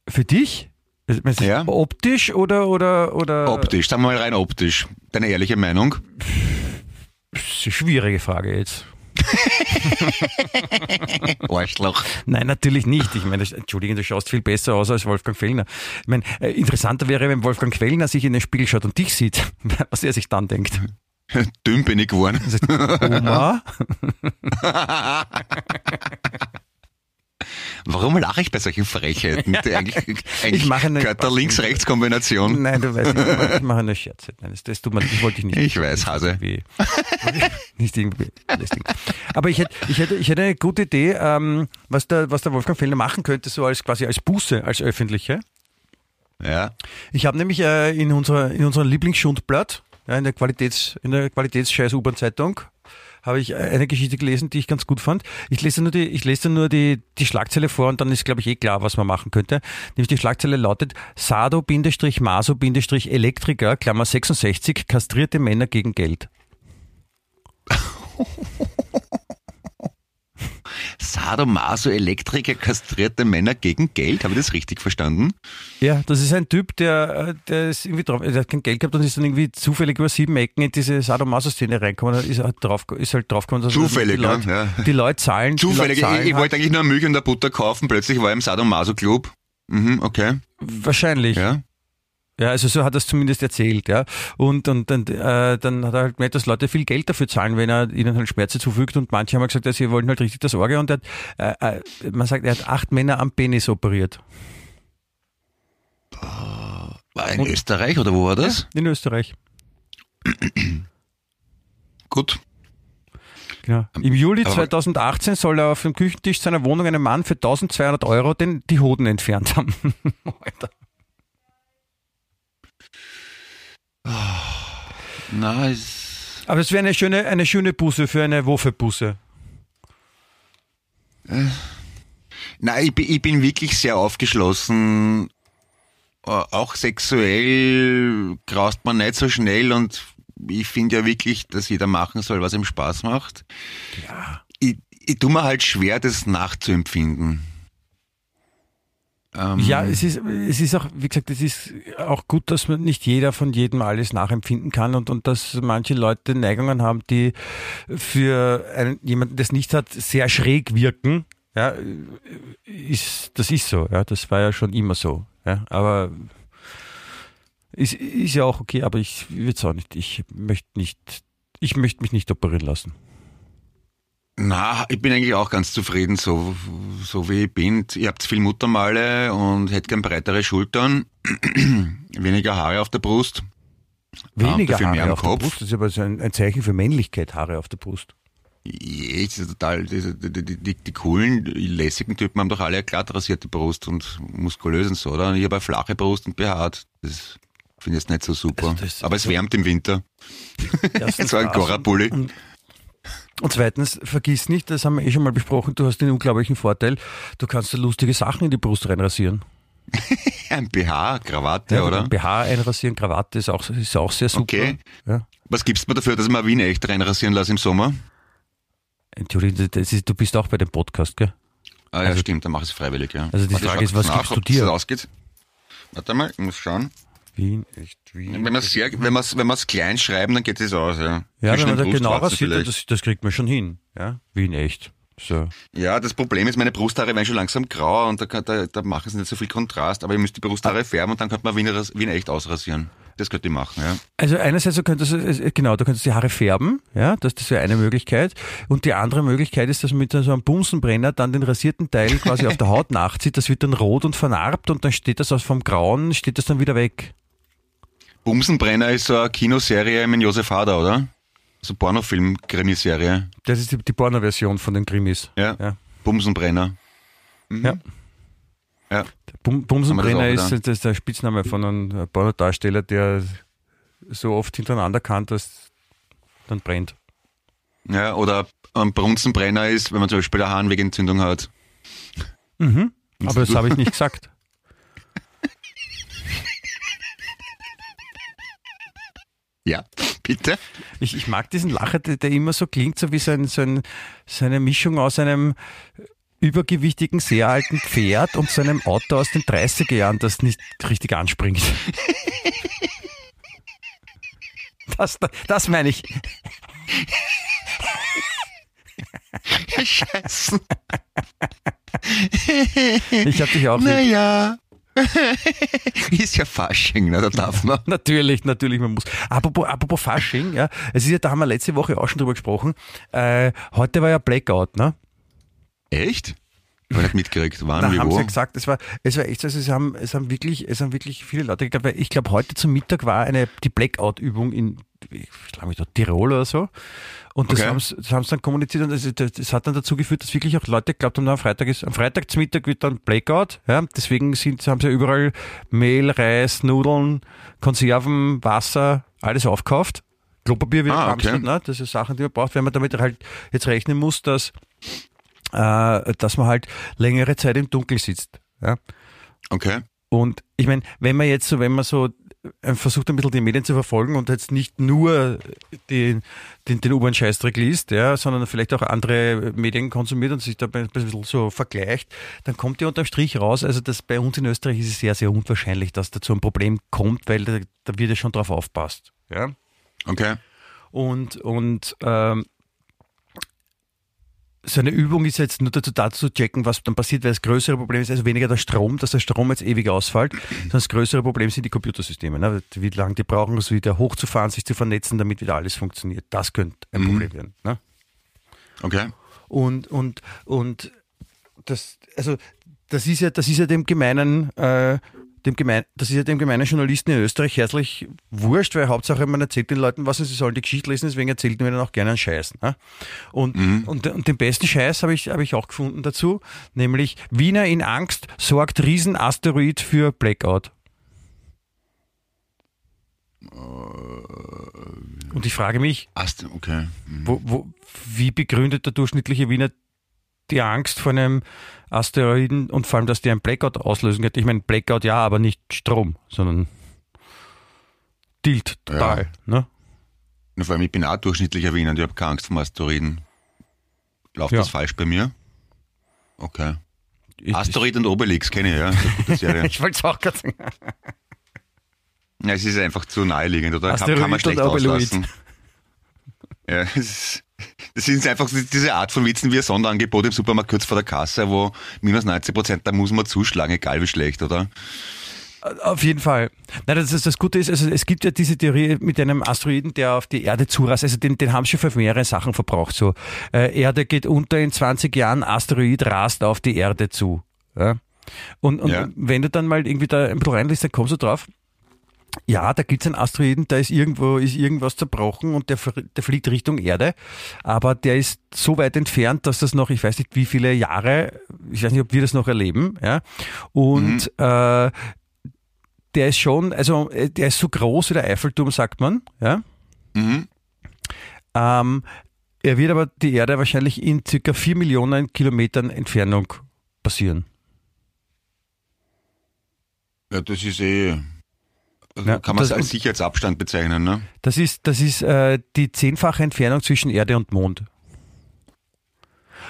S3: Für dich? Also, meinst du
S4: Ja.
S3: Optisch oder, oder, oder?
S4: Optisch, sagen wir mal rein optisch. Deine ehrliche Meinung?
S3: Das ist eine schwierige Frage jetzt.
S4: Arschloch.
S3: Nein, natürlich nicht. Ich meine, Entschuldigung, du schaust viel besser aus als Wolfgang Fellner. Ich meine, äh, interessanter wäre, wenn Wolfgang Fellner sich in den Spiegel schaut und dich sieht, was er sich dann denkt.
S4: Dünn bin ich geworden.
S3: Oma?
S4: Warum lache ich bei solchen Frechheiten? Eigentlich, eigentlich
S3: mache eine-
S4: Links-Rechts-Kombination.
S3: Nein, du weißt nicht, ich mache eine Scherze. Nein, das, das, tut mir, das wollte ich nicht.
S4: Ich weiß, Hase.
S3: Irgendwie, nicht irgendwie. Aber ich hätte, ich hätte, ich hätte eine gute Idee, ähm, was, der, was der Wolfgang Fellner machen könnte, so als quasi als Buße, als öffentliche.
S4: Ja.
S3: Ich habe nämlich äh, in unserer in unserem Lieblingsschundblatt, ja, in der Qualitäts in der Qualitätsscheiß U-Bahn Zeitung habe ich eine Geschichte gelesen, die ich ganz gut fand. Ich lese nur die ich lese nur die die Schlagzeile vor und dann ist glaube ich eh klar, was man machen könnte. Nämlich die Schlagzeile lautet Sado-Maso-Elektriker Klammer 66 kastrierte Männer gegen Geld.
S4: Sadomaso Elektriker kastrierte Männer gegen Geld. Habe ich das richtig verstanden?
S3: Ja, das ist ein Typ, der, der ist irgendwie drauf, der hat kein Geld gehabt und ist dann irgendwie zufällig über sieben Ecken in diese Sadomaso-Szene reingekommen und ist halt drauf, ist halt draufgekommen, dass
S4: Zufällig,
S3: die Leute,
S4: ja.
S3: die Leute zahlen.
S4: Zufällig.
S3: Leute
S4: Ich,
S3: zahlen
S4: ich
S3: halt.
S4: wollte eigentlich nur Milch und der Butter kaufen. Plötzlich war ich im Sadomaso-Club. Mhm, okay.
S3: Wahrscheinlich.
S4: Ja.
S3: Ja, also so hat er es zumindest erzählt, ja. Und, und, und äh, dann hat er halt gemeint, dass Leute viel Geld dafür zahlen, wenn er ihnen halt Schmerzen zufügt. Und manche haben halt gesagt, ja, sie wollen halt richtig das Orge. Und er hat, äh, äh, man sagt, er hat acht Männer am Penis operiert.
S4: War in Österreich oder wo war das?
S3: In Österreich.
S4: Gut.
S3: Genau. Im Juli
S4: aber-
S3: 2018 soll er auf dem Küchentisch seiner Wohnung einem Mann für 1200 Euro den, die Hoden entfernt haben. Alter.
S4: Na, es,
S3: Aber es wäre eine schöne, eine schöne Busse für eine Woffe-Busse.
S4: Nein, ich bin, ich bin wirklich sehr aufgeschlossen. Äh, Auch sexuell graust man nicht so schnell und ich finde ja wirklich, dass jeder machen soll, was ihm Spaß macht.
S3: Ja.
S4: Ich, ich tue mir halt schwer, das nachzuempfinden. Ähm,
S3: Ja, es ist, es ist auch, wie gesagt, es ist auch gut, dass man nicht jeder von jedem alles nachempfinden kann und, und dass manche Leute Neigungen haben, die für einen, jemanden, der es nicht hat, sehr schräg wirken. Ja, ist, das ist so, ja, das war ja schon immer so. Ja, aber ist, ist ja auch okay, aber ich würde es auch nicht, ich möchte nicht, ich möchte mich nicht operieren lassen.
S4: Na, ich bin eigentlich auch ganz zufrieden, so, so wie ich bin. Ihr habt viel Muttermale und hätte gern breitere Schultern, weniger Haare auf der Brust.
S3: Weniger
S4: mehr
S3: Haare
S4: am
S3: auf der
S4: Kopf.
S3: Brust, das ist aber so ein, ein Zeichen für Männlichkeit, Haare auf der Brust.
S4: Jetzt ist total, die, die, die, die, die coolen, lässigen Typen haben doch alle eine glatt rasierte Brust und muskulös und so, oder? Und ich habe eine flache Brust und behaart. Das finde ich jetzt nicht so super.
S3: Also das-
S4: Aber es wärmt im Winter.
S3: Erstens
S4: So ein
S3: das
S4: Gora-Pulli.
S3: Und, und zweitens, vergiss nicht, das haben wir eh schon mal besprochen, du hast den unglaublichen Vorteil, du kannst da lustige Sachen in die Brust reinrasieren.
S4: Ein BH, Krawatte, oder?
S3: BH einrasieren, Krawatte ist auch, ist auch sehr super.
S4: Okay.
S3: Ja.
S4: Was gibt's mir dafür, dass ich mir Wien echt reinrasieren lasse im Sommer?
S3: Entschuldigung, ist, du bist auch bei dem Podcast, gell?
S4: Ah ja, stimmt, dann mache ich es freiwillig, ja.
S3: Also die
S4: Warte,
S3: Frage ist, was
S4: kurz
S3: gibst du dir?
S4: Warte mal, ich muss schauen.
S3: Wien, echt Wien.
S4: Wenn wir es wenn wir's- wenn wir's klein schreiben, dann geht es aus, ja.
S3: Ja,
S4: Zwischen
S3: wenn man da genau rasiert,
S4: vielleicht.
S3: das, das kriegt man schon hin. Ja? Wien, echt. So.
S4: Ja, das Problem ist, meine Brusthaare werden schon langsam grau und da, kann, da, da machen sie nicht so viel Kontrast, aber ich müsste die Brusthaare färben und dann könnte man Wien, Wien echt ausrasieren. Das könnte ich machen, ja.
S3: Also einerseits, du könntest, äh, genau, du könntest die Haare färben, ja, das, das wäre eine Möglichkeit. Und die andere Möglichkeit ist, dass man mit so einem Bumsenbrenner dann den rasierten Teil quasi auf der Haut nachzieht, das wird dann rot und vernarbt und dann steht das aus vom Grauen, steht das dann wieder weg.
S4: Bumsenbrenner ist so eine Kinoserie mit Josef Hader, oder? So Pornofilm-Krimiserie.
S3: Das ist die, die Porno-Version von den Krimis.
S4: Ja.
S3: Ja.
S4: Bumsenbrenner. Mhm.
S3: Ja.
S4: Ja.
S3: Bum, Bumsenbrenner ist, das ist der Spitzname von einem Pornodarsteller, der so oft hintereinander kann, dass dann brennt.
S4: Ja, oder ein Brunzenbrenner ist, wenn man zum Beispiel eine Harnwegentzündung hat.
S3: Mhm. Aber das habe ich nicht gesagt.
S4: Ja, bitte.
S3: Ich, ich mag diesen Lacher, der, der immer so klingt, so wie so, ein, so, ein, so eine Mischung aus einem übergewichtigen, sehr alten Pferd und so einem Auto aus den 30er Jahren, das nicht richtig anspringt. Das, das meine ich.
S4: Scheiße.
S3: Ich habe dich auch.
S4: Naja. ist ja Fasching, ne? da darf man.
S3: Natürlich, natürlich, man muss. Apropos, apropos Fasching, ja, es ist ja, da haben wir letzte Woche auch schon drüber gesprochen. Äh, heute war ja Blackout, ne?
S4: Echt? Ich habe nicht mitgekriegt. Wann,
S3: Da
S4: wie,
S3: haben
S4: wo?
S3: sie gesagt, es war, es war echt so, also es haben, es haben wirklich, es haben wirklich viele Leute geglaubt, weil ich glaube, heute zum Mittag war eine, die Blackout-Übung in, ich glaube, ich Tirol oder so. Und das
S4: Okay.
S3: haben sie dann kommuniziert und das, das, das hat dann dazu geführt, dass wirklich auch Leute geglaubt haben, na, am Freitag ist, am Freitag zum Mittag wird dann Blackout, ja. Deswegen sind, haben sie ja überall Mehl, Reis, Nudeln, Konserven, Wasser, alles aufgekauft. Klopapier wird
S4: ah, okay.
S3: ne? Das sind Sachen, die man braucht, wenn man damit halt jetzt rechnen muss, dass äh, dass man halt längere Zeit im Dunkeln sitzt. Ja?
S4: Okay.
S3: Und ich meine, wenn man jetzt so, wenn man so äh, versucht ein bisschen die Medien zu verfolgen und jetzt nicht nur den, den, den U-Bahn-Scheißdreck liest, ja, sondern vielleicht auch andere Medien konsumiert und sich da ein bisschen so vergleicht, dann kommt ja unterm Strich raus, also das bei uns in Österreich ist es sehr, sehr unwahrscheinlich, dass da zu einem Problem kommt, weil da, da wird ja schon drauf aufpasst. Ja.
S4: Okay.
S3: Und, und ähm, so eine Übung ist jetzt nur dazu da zu checken, was dann passiert, weil das größere Problem ist also weniger der Strom, dass der Strom jetzt ewig ausfällt, sondern das größere Problem sind die Computersysteme. Ne? Wie lange die brauchen, es wieder hochzufahren, sich zu vernetzen, damit wieder alles funktioniert. Das könnte ein
S4: Mhm.
S3: Problem werden. Ne?
S4: Okay.
S3: Und, und, und das, also das ist ja, das ist ja dem gemeinen, äh, dem gemein, das ist ja dem gemeinen Journalisten in Österreich herzlich wurscht, weil Hauptsache man erzählt den Leuten was und sie sollen die Geschichte lesen, deswegen erzählt man ihnen auch gerne einen Scheiß. Ne? Und, und, und den besten Scheiß habe ich, habe ich auch gefunden dazu, nämlich Wiener in Angst sorgt Riesenasteroid für Blackout. Und ich frage mich,
S4: okay. Mhm.
S3: wo, wo, wie begründet der durchschnittliche Wiener die Angst vor einem Asteroiden und vor allem, dass der einen Blackout auslösen könnte? Ich meine, Blackout ja, aber nicht Strom, sondern Tilt total. Ne?
S4: Na, vor allem, ich bin auch durchschnittlicher Wiener und ich habe keine Angst vor Asteroiden. Läuft
S3: Ja.
S4: das falsch bei mir? Okay.
S3: Ich,
S4: Asteroid und Obelix kenne ich, ja. Gute Serie.
S3: ich wollte es auch gerade sagen.
S4: Ja, es ist einfach zu naheliegend, oder? Kann,
S3: Asteroid
S4: kann man
S3: und
S4: schlecht
S3: Obeloid.
S4: auslassen. Ja, es ist, das sind einfach diese Art von Witzen wie ein Sonderangebot im Supermarkt kurz vor der Kasse, wo minus 90 Prozent, da muss man zuschlagen, egal wie schlecht, oder?
S3: Auf jeden Fall. Nein, das, ist, das Gute ist, also es gibt ja diese Theorie mit einem Asteroiden, der auf die Erde zurast. Also den, den haben sie schon für mehrere Sachen verbraucht. So, äh, Erde geht unter in 20 Jahren, Asteroid rast auf die Erde zu. Ja? Und, und
S4: Ja.
S3: wenn du dann mal irgendwie da ein bisschen reinliest, dann kommst du drauf. Ja, da gibt's einen Asteroiden, da ist irgendwo ist irgendwas zerbrochen und der, der fliegt Richtung Erde, aber der ist so weit entfernt, dass das noch, ich weiß nicht wie viele Jahre, ich weiß nicht, ob wir das noch erleben, ja. Und äh, der ist schon, also äh, der ist so groß wie der Eiffelturm, sagt man, ja.
S4: Mhm.
S3: Ähm, er wird aber die Erde wahrscheinlich in circa vier Millionen Kilometern Entfernung passieren.
S4: Ja, das ist eh.
S3: Ja,
S4: kann man
S3: das-
S4: es als Sicherheitsabstand bezeichnen, ne?
S3: Das ist, das ist äh, die zehnfache Entfernung zwischen Erde und Mond.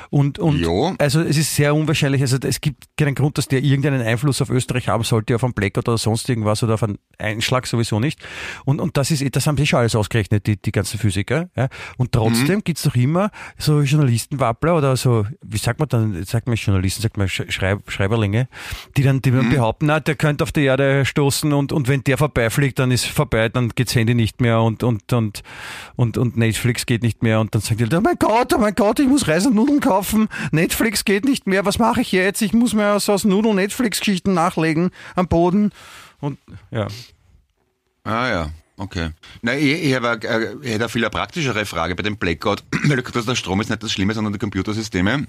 S3: Und, und
S4: Jo.
S3: also es ist sehr unwahrscheinlich, also es gibt keinen Grund, dass der irgendeinen Einfluss auf Österreich haben sollte, auf einen Blackout oder sonst irgendwas oder auf einen Einschlag sowieso nicht. Und, und das ist, das haben sie schon alles ausgerechnet, die, die ganzen Physiker. Ja. Und trotzdem gibt's doch immer so Journalistenwappler oder so, wie sagt man dann, sagt man Journalisten, sagt man Sch- Schreib, Schreiberlinge, die dann, die dann behaupten, na, der könnte auf die Erde stoßen und, und wenn der vorbeifliegt, dann ist vorbei, dann geht's Handy nicht mehr und, und, und, und, und Netflix geht nicht mehr und dann sagen die Leute, oh mein Gott, oh mein Gott, ich muss Reis und Nudeln kaufen, Netflix geht nicht mehr, was mache ich jetzt? Ich muss mir so aus Nudel-Netflix-Geschichten nachlegen am Boden und ja.
S4: Ah ja, okay. Na, ich, ich, habe, äh, ich hätte eine viel praktischere Frage bei dem Blackout, weil der Strom ist nicht das Schlimme, sondern die Computersysteme.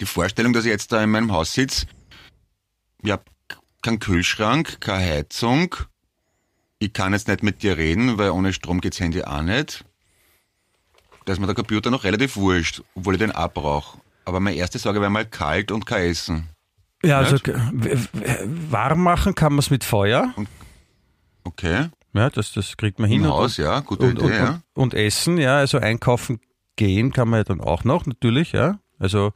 S4: Die Vorstellung, dass ich jetzt da in meinem Haus sitze, ich habe keinen Kühlschrank, keine Heizung, ich kann jetzt nicht mit dir reden, weil ohne Strom geht's Handy auch nicht. Da ist mir der Computer noch relativ wurscht, obwohl ich den auch brauche. Aber meine erste Sorge wäre mal kalt und kein Essen.
S3: Ja, also warm machen kann man es mit Feuer.
S4: Okay,
S3: Ja, das, das kriegt man hin.
S4: im
S3: und-
S4: Haus, ja, gute
S3: und,
S4: Idee,
S3: und,
S4: ja.
S3: und, essen, ja, also einkaufen gehen kann man ja dann auch noch, natürlich, ja. Also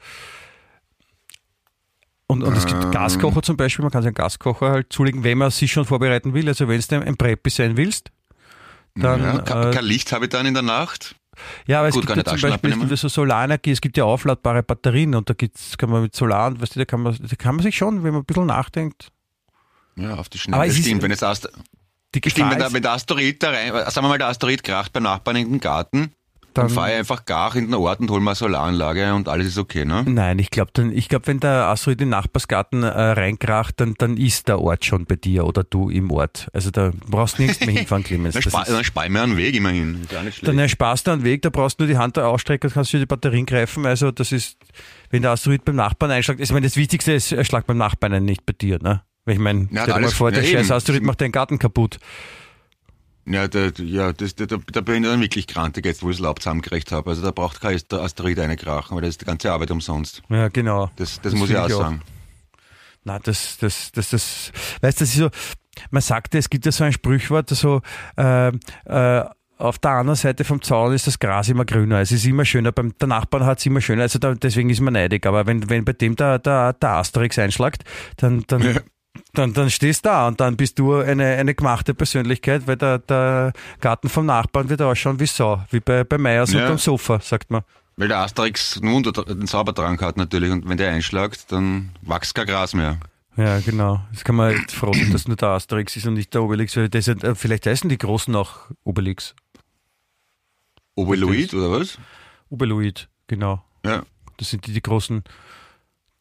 S3: und, und es
S4: Ähm.
S3: gibt Gaskocher zum Beispiel, man kann sich einen Gaskocher halt zulegen, wenn man sich schon vorbereiten will. Also wenn du ein Preppi sein willst, dann
S4: ja, kein,
S3: äh,
S4: kein Licht habe ich dann in der Nacht.
S3: Ja, aber es
S4: Gut,
S3: gibt ja zum Beispiel es gibt ja so Solarenergie, es gibt ja aufladbare Batterien und da gibt's, kann man mit Solar, und weißt du, da kann man, da kann man sich schon, wenn man ein bisschen nachdenkt,
S4: Ja, auf die Schnelle.
S3: Aber es ist-
S4: stimmt, wenn jetzt Ast
S3: die
S4: stimmt, wenn, der,
S3: ist,
S4: wenn der Asteroid da rein, sagen wir mal, der Asteroid kracht bei Nachbarn in den Garten, dann,
S3: Dann-
S4: fahre ich einfach gar in den Ort und hol mal eine Solaranlage und alles ist okay, ne?
S3: Nein, ich glaube, ich glaub, wenn der Asteroid in den Nachbarsgarten äh, reinkracht, dann, dann ist der Ort schon bei dir oder du im Ort. Also da brauchst du nirgends mehr hinfahren, Clemens.
S4: Dann, spa dann spare ich mir einen Weg immerhin. Ist ja nicht schlecht.
S3: dann ersparst du einen Weg, da brauchst du nur die Hand ausstrecken, kannst du die Batterien greifen. Also das ist, wenn der Asteroid beim Nachbarn einschlägt, ich meine, das Wichtigste ist, er schlägt beim Nachbarn ein, nicht bei dir. Ne? Weil ich meine,
S4: Ja,
S3: stell dir mal vor, der
S4: ja,
S3: scheiß. Asteroid macht deinen Garten kaputt.
S4: Ja, da, ja das, da, da, bin ich dann wirklich krantig jetzt, wo ich das Laub zusammengerecht habe. Also da braucht kein Aster- Asteroid eine krachen, weil das ist die ganze Arbeit umsonst.
S3: Ja, genau.
S4: Das, das, muss ich auch sagen.
S3: Na, das, das, das, das, weißt du, das ist so, man sagte, es gibt ja so ein Sprichwort, so äh, äh, auf der anderen Seite vom Zaun ist das Gras immer grüner. Es ist immer schöner. Beim der Nachbarn hat es immer schöner. Also da, deswegen ist man neidig. Aber wenn, wenn bei dem der, der, der Asterix einschlagt, dann, dann,
S4: Ja.
S3: Dann, dann stehst du da und dann bist du eine, eine gemachte Persönlichkeit, weil der, der Garten vom Nachbarn wird ausschauen wie Sau. Wie bei, bei Meyers
S4: Ja.
S3: unterm Sofa, sagt man.
S4: Weil der Asterix nun den Zaubertrank hat natürlich und wenn der einschlägt, dann wächst kein Gras mehr.
S3: Ja, genau. Das kann man jetzt froh sein, dass nur der Asterix ist und nicht der Obelix. Weil das, äh, vielleicht heißen die Großen auch Obelix.
S4: Obeloid oder was?
S3: Obeloid, genau.
S4: Ja.
S3: Das sind die, die großen,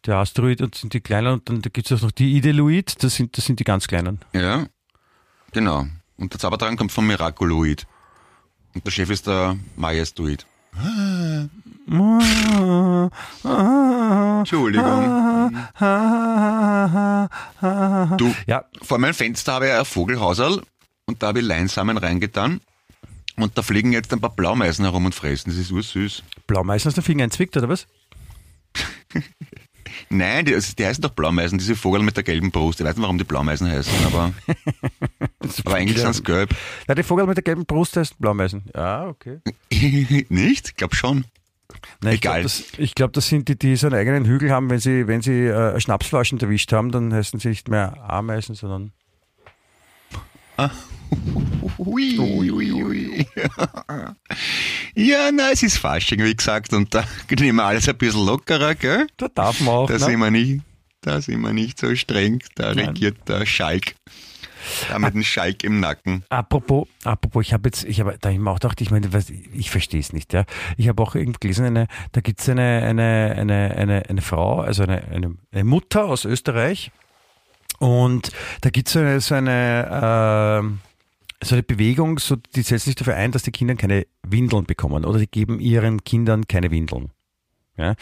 S3: der Asteroid und sind die kleinen und dann gibt es auch noch die Idealoid, das sind, das sind die ganz kleinen.
S4: Ja, genau. Und der Zaubertrank kommt vom Miraculoid. Und der Chef ist der Majestoid. Entschuldigung. Du,
S3: Ja,
S4: vor meinem Fenster habe ich ein Vogelhauserl und da habe ich Leinsamen reingetan. Und da fliegen jetzt ein paar Blaumeisen herum und fressen. Das ist ursüß.
S3: Blaumeisen aus der Finger einzwickt, oder was?
S4: Nein, die, also die heißen doch Blaumeisen, diese Vogel mit der gelben Brust. Ich weiß nicht, warum die Blaumeisen heißen, aber, aber eigentlich sind es gelb.
S3: Ja, der Vogel mit der gelben Brust heißt Blaumeisen. Ja, okay.
S4: nicht? Ich glaube schon.
S3: Nein,
S4: Egal.
S3: Ich glaube, das, glaub, das sind die, die so einen eigenen Hügel haben, wenn sie, wenn sie äh, Schnapsflaschen erwischt haben, dann heißen sie nicht mehr Ameisen, sondern
S4: Ui, ui, ui. Ja, na, es ist Fasching, wie gesagt, und da nehmen wir alles ein bisschen lockerer, gell?
S3: da darf man auch.
S4: Da
S3: ne?
S4: sind wir nicht, da sind wir nicht so streng. Da
S3: Nein.
S4: regiert der Schalk. Da mit dem Schalk im Nacken.
S3: Apropos, apropos, ich habe jetzt, ich habe da immer auch gedacht, ich meine, ich verstehe es nicht, ja. Ich habe auch irgendwie gelesen, eine, da gibt es eine, eine, eine, eine, eine Frau, also eine, eine, eine Mutter aus Österreich, und da gibt es so eine, so eine, ähm, so eine Bewegung, so, die setzt sich dafür ein, dass die Kinder keine Windeln bekommen oder die geben ihren Kindern keine Windeln. Ja,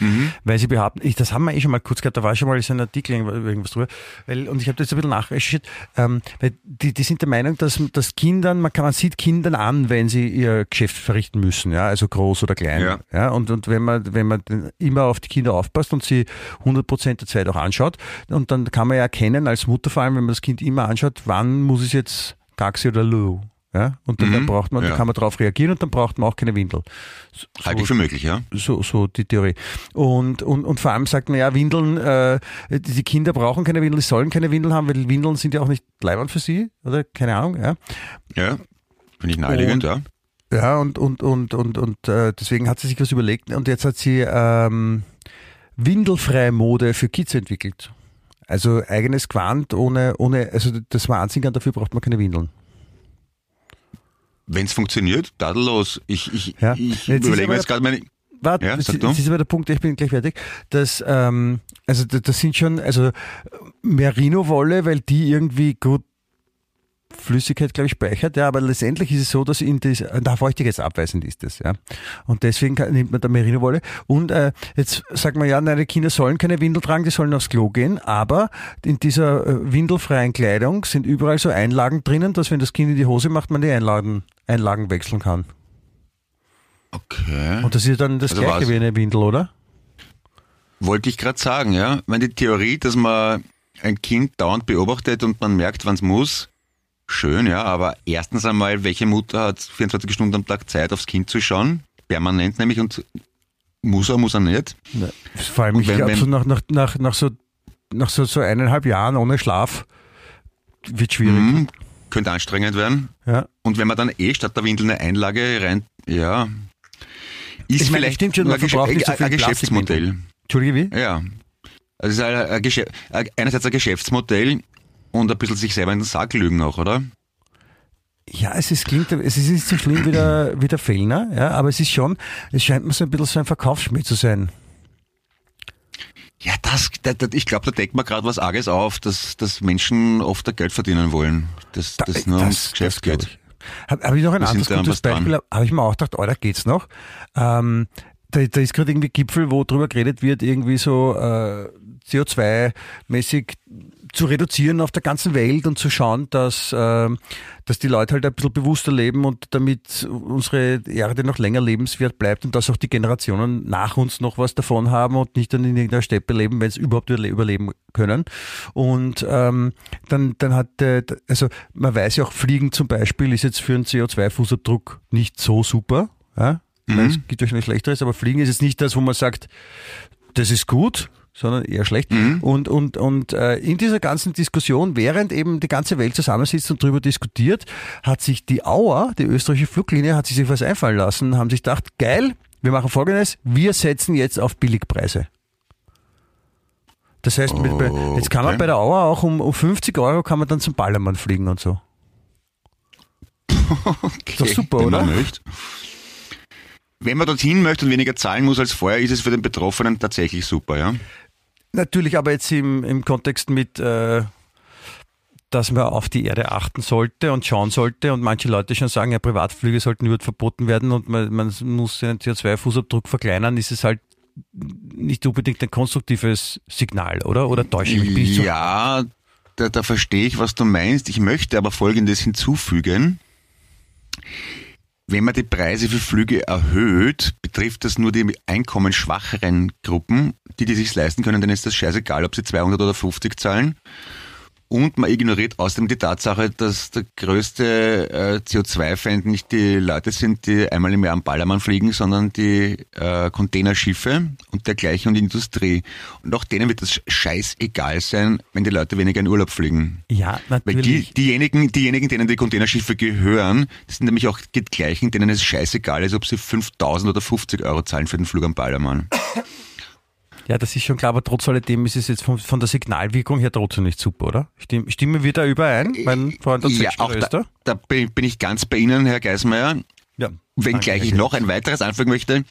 S3: Weil sie behaupten, ich, das haben wir eh schon mal kurz gehabt, da war schon mal so ein Artikel irgendwas drüber, weil, und ich habe das ein bisschen nachrecherchiert, ähm, weil die, die sind der Meinung, dass, dass Kindern, man, kann, man sieht Kindern an, wenn sie ihr Geschäft verrichten müssen, ja, also groß oder klein.
S4: Ja.
S3: Ja, und, und wenn man, wenn man immer auf die Kinder aufpasst und sie 100% der Zeit auch anschaut, und dann kann man ja erkennen, als Mutter vor allem, wenn man das Kind immer anschaut, wann muss es jetzt Gaxi oder Lu. Ja, und dann, dann braucht man,
S4: ja.
S3: dann kann man darauf reagieren und dann braucht man auch keine Windel. So-
S4: Halte ich für möglich, ja.
S3: so, so die Theorie. Und, und, und vor allem sagt man ja, Windeln, äh, die Kinder brauchen keine Windeln, die sollen keine Windeln haben, weil Windeln sind ja auch nicht leibend für sie, oder? Keine Ahnung, ja.
S4: Ja. Finde ich naheliegend, ja.
S3: Ja, und, und, und, und, und äh, deswegen hat sie sich was überlegt und jetzt hat sie ähm, windelfreie Mode für Kids entwickelt. Also eigenes Quant ohne, ohne, also das war Anziehern, dafür braucht man keine Windeln.
S4: Wenn es funktioniert, tadellos. Ich, ich,
S3: Ja.
S4: ich
S3: Jetzt
S4: überlege mir jetzt gerade meine.
S3: Warte,
S4: Ja,
S3: das, ist aber der Punkt, ich bin gleich fertig. Das, ähm, also da- das sind schon, also Merino-Wolle, weil die irgendwie gut Flüssigkeit, glaube ich, speichert, ja, aber letztendlich ist es so, dass in das, da feuchtigkeitsabweisend ist das, ja. Und deswegen kann, nimmt man da Merino-Wolle. Und äh, jetzt sagt man ja, nein, die Kinder sollen keine Windel tragen, die sollen aufs Klo gehen, aber in dieser äh, windelfreien Kleidung sind überall so Einlagen drinnen, dass wenn das Kind in die Hose macht, man die Einlagen, Einlagen wechseln kann.
S4: Okay.
S3: Und das ist dann das
S4: Also
S3: gleiche
S4: was?
S3: wie eine Windel, oder?
S4: Wollte ich gerade sagen, ja. Ich meine, die Theorie, dass man ein Kind dauernd beobachtet und man merkt, wann es muss, schön, ja. Aber erstens einmal, welche Mutter hat 24 Stunden am Tag Zeit, aufs Kind zu schauen? Permanent nämlich und muss er, muss er nicht.
S3: Ne, Vor allem,
S4: Und
S3: ich glaube, so nach, nach, nach, nach, so, nach so, so eineinhalb Jahren ohne Schlaf wird schwierig.
S4: Mhm. Könnte anstrengend werden.
S3: Ja.
S4: Und wenn man dann eh statt der Windel eine Einlage rein, ja, ist
S3: Ich meine,
S4: vielleicht
S3: stimmt schon, man
S4: ein,
S3: verbraucht nicht so
S4: ein,
S3: viel
S4: ein Geschäftsmodell.
S3: Entschuldige, wie?
S4: Ja. Also es ist ein, ein- einerseits ein Geschäftsmodell und ein bisschen sich selber in den Sack lügen auch, oder?
S3: Ja, es ist, klingt, es ist nicht so schlimm wie der, wie der Fellner, ja, aber es ist schon, es scheint mir so ein bisschen so ein Verkaufsschmied zu sein.
S4: Ja, das, da, da, ich glaube, da deckt man gerade was Arges auf, dass, dass Menschen oft da Geld verdienen wollen. Dass das nur ums Geschäft
S3: glaub
S4: geht.
S3: Habe hab ich noch ein
S4: Wir
S3: anderes
S4: da an
S3: gutes. Beispiel, habe ich mir auch gedacht, oh, da geht's noch. Ähm, da, da ist gerade irgendwie Gipfel, wo drüber geredet wird, irgendwie so äh, CO2-mäßig zu reduzieren auf der ganzen Welt und zu schauen, dass, äh, dass die Leute halt ein bisschen bewusster leben und damit unsere Erde noch länger lebenswert bleibt und dass auch die Generationen nach uns noch was davon haben und nicht dann in irgendeiner Steppe leben, wenn sie überhaupt überleben können. Und ähm, dann, dann hat, äh, also man weiß ja auch, Fliegen zum Beispiel ist jetzt für einen CO2-Fußabdruck nicht so super. Ja? Mhm. Es gibt wahrscheinlich Schlechteres, aber Fliegen ist jetzt nicht das, wo man sagt, das ist gut, sondern eher schlecht. Mhm. Und, und, und äh, in dieser ganzen Diskussion, während eben die ganze Welt zusammensitzt und darüber diskutiert, hat sich die Auer, die österreichische Fluglinie, hat sich was einfallen lassen, haben sich gedacht, geil, wir machen folgendes, wir setzen jetzt auf Billigpreise. Das heißt, mit, oh, jetzt kann man okay. bei der Auer auch um, um 50 Euro kann man dann zum Ballermann fliegen und so.
S4: okay. Ist doch super, Wenn oder? Wenn man dorthin möchte und weniger zahlen muss als vorher, ist es für den Betroffenen tatsächlich super, ja?
S3: Natürlich, aber jetzt im, im Kontext mit, äh, dass man auf die Erde achten sollte und schauen sollte und manche Leute schon sagen, ja, Privatflüge sollten überhaupt verboten werden und man, man muss den CO2-Fußabdruck verkleinern, ist es halt nicht unbedingt ein konstruktives Signal, oder? Oder täusche ich mich?
S4: Ja, da, da verstehe ich, was du meinst. Ich möchte aber Folgendes hinzufügen. Wenn man die Preise für Flüge erhöht, betrifft das nur die einkommensschwacheren Gruppen. Die, die sich leisten können, denen ist das scheißegal, ob sie 200 oder 50 zahlen. Und man ignoriert außerdem die Tatsache, dass der größte äh, CO2-Feind nicht die Leute sind, die einmal im Jahr am Ballermann fliegen, sondern die äh, Containerschiffe und dergleichen und die Industrie. Und auch denen wird das scheißegal sein, wenn die Leute weniger in Urlaub fliegen.
S3: Ja, natürlich.
S4: Weil die, diejenigen, diejenigen, denen die Containerschiffe gehören, das sind nämlich auch die gleichen, denen es scheißegal ist, ob sie 5000 oder 50 Euro zahlen für den Flug am Ballermann.
S3: Ja, das ist schon klar, aber trotz alledem ist es jetzt von, von der Signalwirkung her trotzdem nicht super, oder? Stimme, stimmen wir da überein, mein Freund und
S4: Ja, auch da, da, bin ich ganz bei Ihnen, Herr Geismeier. Ja. Wenngleich ich noch ein weiteres anfügen möchte.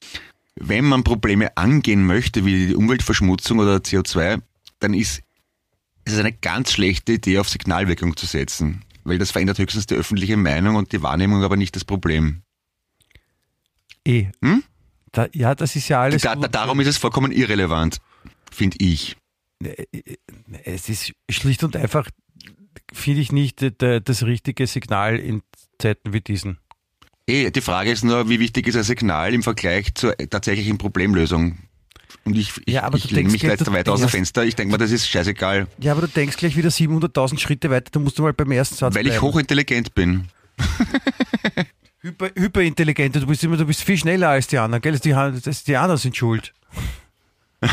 S4: Wenn man Probleme angehen möchte, wie die Umweltverschmutzung oder CO2, dann ist es eine ganz schlechte Idee, auf Signalwirkung zu setzen. Weil das verändert höchstens die öffentliche Meinung und die Wahrnehmung, aber nicht das Problem.
S3: Eh. Hm? Da, ja, das ist ja alles.
S4: Da, da, darum ist es vollkommen irrelevant, finde ich.
S3: Es ist schlicht und einfach, finde ich nicht das richtige Signal in Zeiten wie diesen.
S4: Eh, die Frage ist nur, wie wichtig ist ein Signal im Vergleich zur tatsächlichen Problemlösung? Und ich, ich, ja, ich lege mich jetzt weiter aus dem Fenster. Ich denke mal, das ist scheißegal.
S3: Ja, aber du denkst gleich wieder 700.000 Schritte weiter. Da musst du mal beim ersten Satz
S4: Weil bleiben. ich hochintelligent bin.
S3: Hyper, hyperintelligente, du bist immer, du bist viel schneller als die anderen, gell? Die, das, die anderen sind schuld. ist,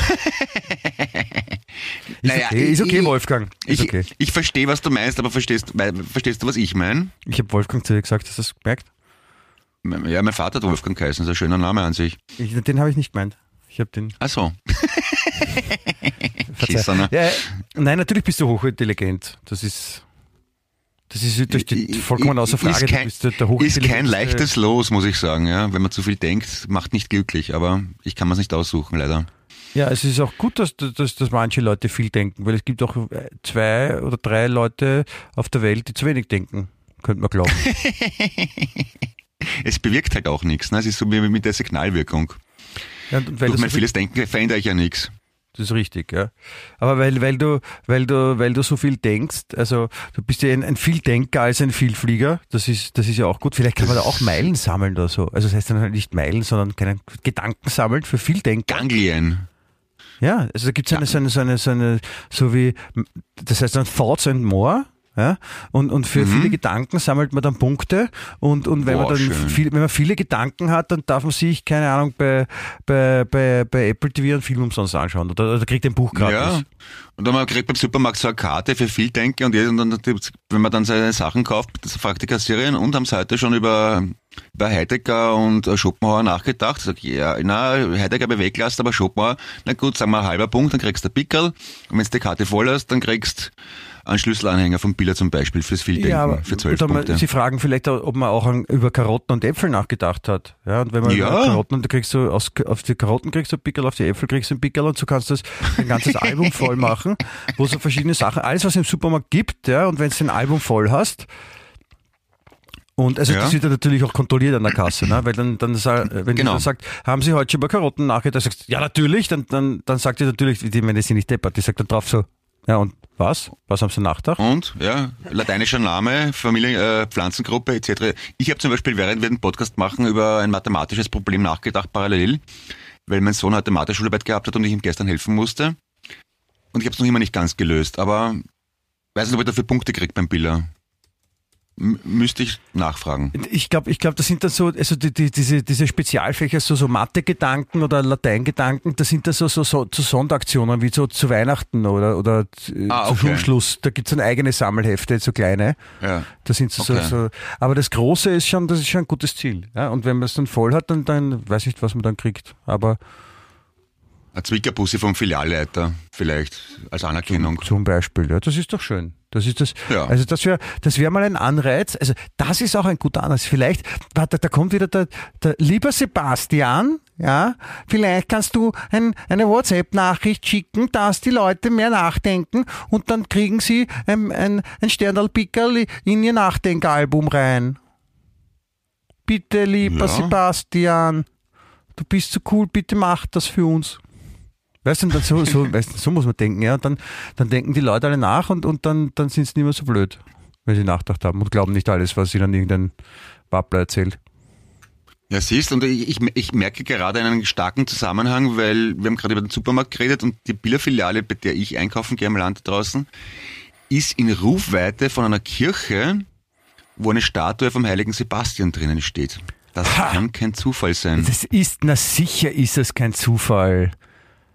S3: naja, okay, ist okay, Wolfgang. Ist
S4: ich,
S3: okay.
S4: ich verstehe, was du meinst, aber verstehst, verstehst du, was ich meine?
S3: Ich habe Wolfgang zu dir gesagt, hast du das gemerkt?
S4: Ja, mein Vater hat Wolfgang geheißen, das ist ein schöner Name an sich.
S3: Ich, den habe ich nicht gemeint. Ich habe den.
S4: Ach so.
S3: ja, nein, natürlich bist du hochintelligent. Das ist. Das ist, das steht vollkommen außer Frage.
S4: Ist kein, der, ist kein leichtes Los, muss ich sagen. Ja? Wenn man zu viel denkt, macht nicht glücklich. Aber ich kann mir es nicht aussuchen, leider.
S3: Ja, es ist auch gut, dass, dass, dass manche Leute viel denken, weil es gibt auch äh, zwei oder drei Leute auf der Welt, die zu wenig denken, könnte man glauben.
S4: es bewirkt halt auch nichts. Ne? Es ist so wie mit der Signalwirkung. Ja, Durch mein vieles Denken verändere ich ja nichts.
S3: Das ist richtig, ja. Aber weil, weil du, weil du, weil du so viel denkst, also du bist ja ein, ein Vieldenker als ein Vielflieger, das ist, das ist ja auch gut. Vielleicht kann man da auch Meilen sammeln oder so. Also das heißt dann halt nicht Meilen, sondern keine Gedanken sammeln für Vieldenker.
S4: Ganglien.
S3: Ja, also da gibt es eine, so eine, so eine, so eine, so wie, das heißt dann Thoughts and More, ja? Und, und für mhm. viele Gedanken sammelt man dann Punkte und, und wenn Boah, man dann viel, wenn man viele Gedanken hat, dann darf man sich, keine Ahnung, bei, bei, bei, bei Apple TV einen Film umsonst anschauen oder, oder kriegt ein Buch gratis. Ja.
S4: Und dann man kriegt beim Supermarkt so eine Karte für viel Denken und, und dann, wenn man dann seine Sachen kauft, das fragt die Kassiererin und haben sie heute schon über, über Heidegger und Schopenhauer nachgedacht. Sag, ja, na, Heidegger ich weggelassen, aber Schopenhauer, na gut, sagen wir halber Punkt, dann kriegst du Pickel und wenn du die Karte voll hast, dann kriegst einen Schlüsselanhänger vom Biller zum Beispiel fürs Vieldenken ja, für zwölf Punkte.
S3: Sie fragen vielleicht, ob man auch an, über Karotten und Äpfel nachgedacht hat. Ja, und wenn man ja. Karotten, und kriegst du aus, auf die Karotten kriegst du ein Pickel, auf die Äpfel kriegst du ein Pickel und so kannst du ein ganzes Album voll machen, wo so verschiedene Sachen, alles was es im Supermarkt gibt, ja, und wenn du ein Album voll hast, und also ja. das wird ja natürlich auch kontrolliert an der Kasse, ne? Weil dann, dann wenn genau. die sagt, haben Sie heute schon über Karotten nachgedacht? Sagst ja natürlich, dann, dann, dann sagt die natürlich, die meine, sie nicht deppert, die sagt dann drauf so, Ja, und was? Was haben Sie nachgedacht?
S4: Und, ja, lateinischer Name, Familie, äh, Pflanzengruppe etc. Ich habe zum Beispiel, während wir den Podcast machen, über ein mathematisches Problem nachgedacht, parallel, weil mein Sohn heute Mathe-Schularbeit gehabt hat und ich ihm gestern helfen musste. Und ich habe es noch immer nicht ganz gelöst, aber weiß nicht, ob ich dafür Punkte kriege beim Biller. M müsste ich nachfragen.
S3: Ich glaube, ich glaube, das sind dann so, also die, die, diese, diese Spezialfächer, so, so Mathe-Gedanken oder Latein-Gedanken, das sind da so, so, so, so Sonderaktionen, wie so zu Weihnachten oder, oder
S4: Ah,
S3: zu
S4: okay.
S3: Schulschluss. Da gibt's dann eigene Sammelhefte, so kleine.
S4: Ja.
S3: Da sind so,
S4: Okay.
S3: so, so, aber das Große ist schon, das ist schon ein gutes Ziel. Ja? Und wenn man es dann voll hat, dann, dann weiß ich nicht, was man dann kriegt. Aber
S4: Ein Zwickerbussi vom Filialleiter, vielleicht, als Anerkennung.
S3: Zum Beispiel, ja, das ist doch schön. Das ist das,
S4: Ja.
S3: also das wäre, das wäre mal ein Anreiz. Also das ist auch ein guter Anreiz. Vielleicht, warte, da kommt wieder der, der lieber Sebastian, ja, vielleicht kannst du ein, eine WhatsApp-Nachricht schicken, dass die Leute mehr nachdenken und dann kriegen sie ein, ein, ein Sterndal-Pickerl in ihr Nachdenkalbum rein. Bitte, lieber
S4: Ja.
S3: Sebastian, du bist so cool, bitte mach das für uns. Weißt du, so, so, weißt so muss man denken, ja. Und dann, dann denken die Leute alle nach und, und dann, dann sind sie nicht mehr so blöd, wenn sie nachgedacht haben und glauben nicht alles, was ihnen irgendein Wappler erzählt.
S4: Ja, siehst, und ich, ich, merke gerade einen starken Zusammenhang, weil wir haben gerade über den Supermarkt geredet und die Billerfiliale, bei der ich einkaufen gehe am Land draußen, ist in Rufweite von einer Kirche, wo eine Statue vom heiligen Sebastian drinnen steht. Das kann kein Zufall sein.
S3: Das ist, na sicher ist es kein Zufall.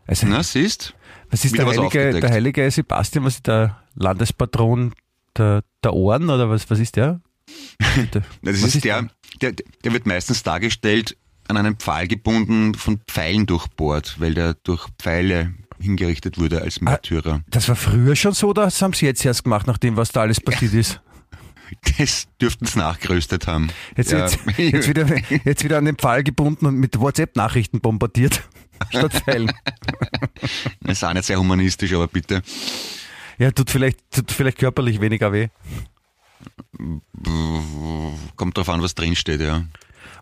S3: Also,
S4: Na, siehst?
S3: was ist der
S4: was
S3: heilige, der heilige Sebastian, was ist der Landespatron der, der Ohren oder was, was ist der?
S4: Das
S3: was
S4: ist, der, der, der wird meistens dargestellt an einen Pfahl gebunden, von Pfeilen durchbohrt, weil der durch Pfeile hingerichtet wurde als Märtyrer.
S3: Das war früher schon so, oder haben sie jetzt erst gemacht, nachdem was da alles passiert ist?
S4: Das dürften sie nachgerüstet haben.
S3: Jetzt,
S4: Ja.
S3: jetzt, jetzt, wieder, jetzt wieder an den Pfahl gebunden und mit WhatsApp-Nachrichten bombardiert. Statt Pfeilen.
S4: Das ist auch nicht sehr humanistisch, aber bitte.
S3: Ja, tut vielleicht, tut vielleicht körperlich weniger weh.
S4: Kommt drauf an, was drinsteht, ja.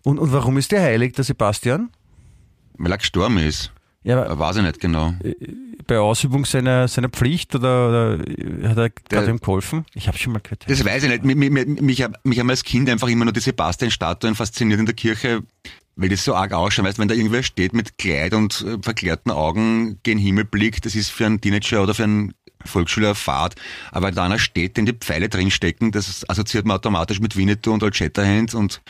S3: Und, und warum ist der heilig, der Sebastian?
S4: Weil er gestorben ist.
S3: Ja, aber
S4: Weiß ich nicht genau.
S3: bei Ausübung seiner, seiner Pflicht oder, oder hat er gerade ihm geholfen? Ich habe schon mal gehört.
S4: Das weiß ich nicht. Mich, mich, mich, mich haben als Kind einfach immer nur die Sebastian-Statuen fasziniert in der Kirche, weil das so arg ausschaut. Weißt, wenn da irgendwer steht mit Kleid und äh, verklärten Augen gen Himmel blickt, das ist für einen Teenager oder für einen Volksschüler Fahrt. Aber wenn da einer steht, den die Pfeile drinstecken, das assoziiert man automatisch mit Winnetou und Old Shatterhand und,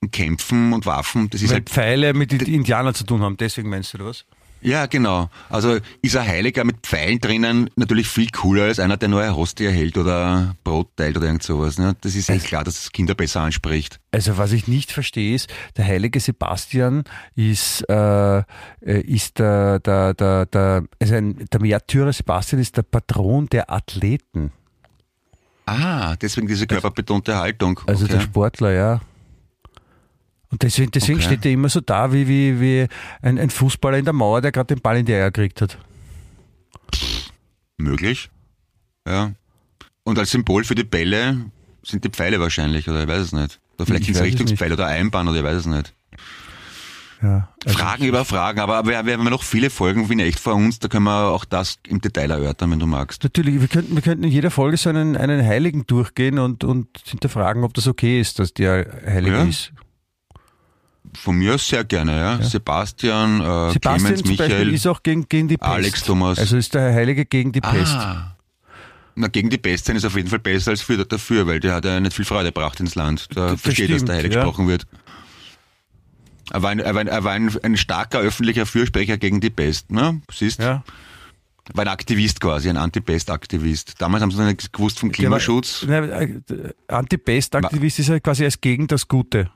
S4: und Kämpfen und Waffen. Das ist
S3: Weil
S4: halt
S3: Pfeile mit den Indianern zu tun haben, deswegen meinst du was?
S4: Ja, genau. Also ist ein Heiliger mit Pfeilen drinnen natürlich viel cooler als einer, der nur eine Hostie erhält oder Brot teilt oder irgend sowas. Ne? Das ist echt klar, dass es Kinder besser anspricht.
S3: Also was ich nicht verstehe ist, der heilige Sebastian ist, äh, äh, ist der, der, der, der, also ein, der Märtyrer Sebastian ist der Patron der Athleten.
S4: Ah, deswegen diese körperbetonte Haltung.
S3: Also
S4: okay.
S3: der Sportler, ja. Und deswegen, deswegen
S4: Okay.
S3: steht er immer so da wie, wie, wie ein, ein Fußballer in der Mauer, der gerade den Ball in die Eier gekriegt hat.
S4: Möglich. Ja. Und als Symbol für die Bälle sind die Pfeile wahrscheinlich, oder ich weiß es nicht. Oder vielleicht
S3: Ich
S4: sind es
S3: weiß es
S4: Richtungspfeile oder Einbahn, oder ich weiß es nicht.
S3: Ja. Also,
S4: Fragen über Fragen, aber wir, wir haben ja noch viele Folgen wie echt vor uns, da können wir auch das im Detail erörtern, wenn du magst.
S3: Natürlich, wir könnten, wir könnten in jeder Folge so einen, einen Heiligen durchgehen und, und hinterfragen, ob das okay ist, dass der Heilige
S4: Ja.
S3: ist.
S4: Von mir aus sehr gerne, ja. Sebastian, äh,
S3: Sebastian
S4: Clemens,
S3: zum Beispiel
S4: Michael.
S3: ist auch gegen, gegen die Pest.
S4: Alex Thomas.
S3: Also ist der Heilige gegen die Pest.
S4: Ah. Na, gegen die Pest sein ist auf jeden Fall besser als für dafür, weil der hat ja nicht viel Freude gebracht ins Land. Da
S3: Das
S4: versteht, dass
S3: stimmt,
S4: der heilig
S3: ja.
S4: gesprochen wird. Er war, ein, er, war ein, er war ein, ein starker öffentlicher Fürsprecher gegen die Pest, ne? Siehst?
S3: Ja.
S4: War ein Aktivist quasi, ein Anti-Pest-Aktivist. Damals haben sie noch nicht gewusst vom Klimaschutz.
S3: Äh, Anti-Pest-Aktivist ist ja quasi als gegen das Gute.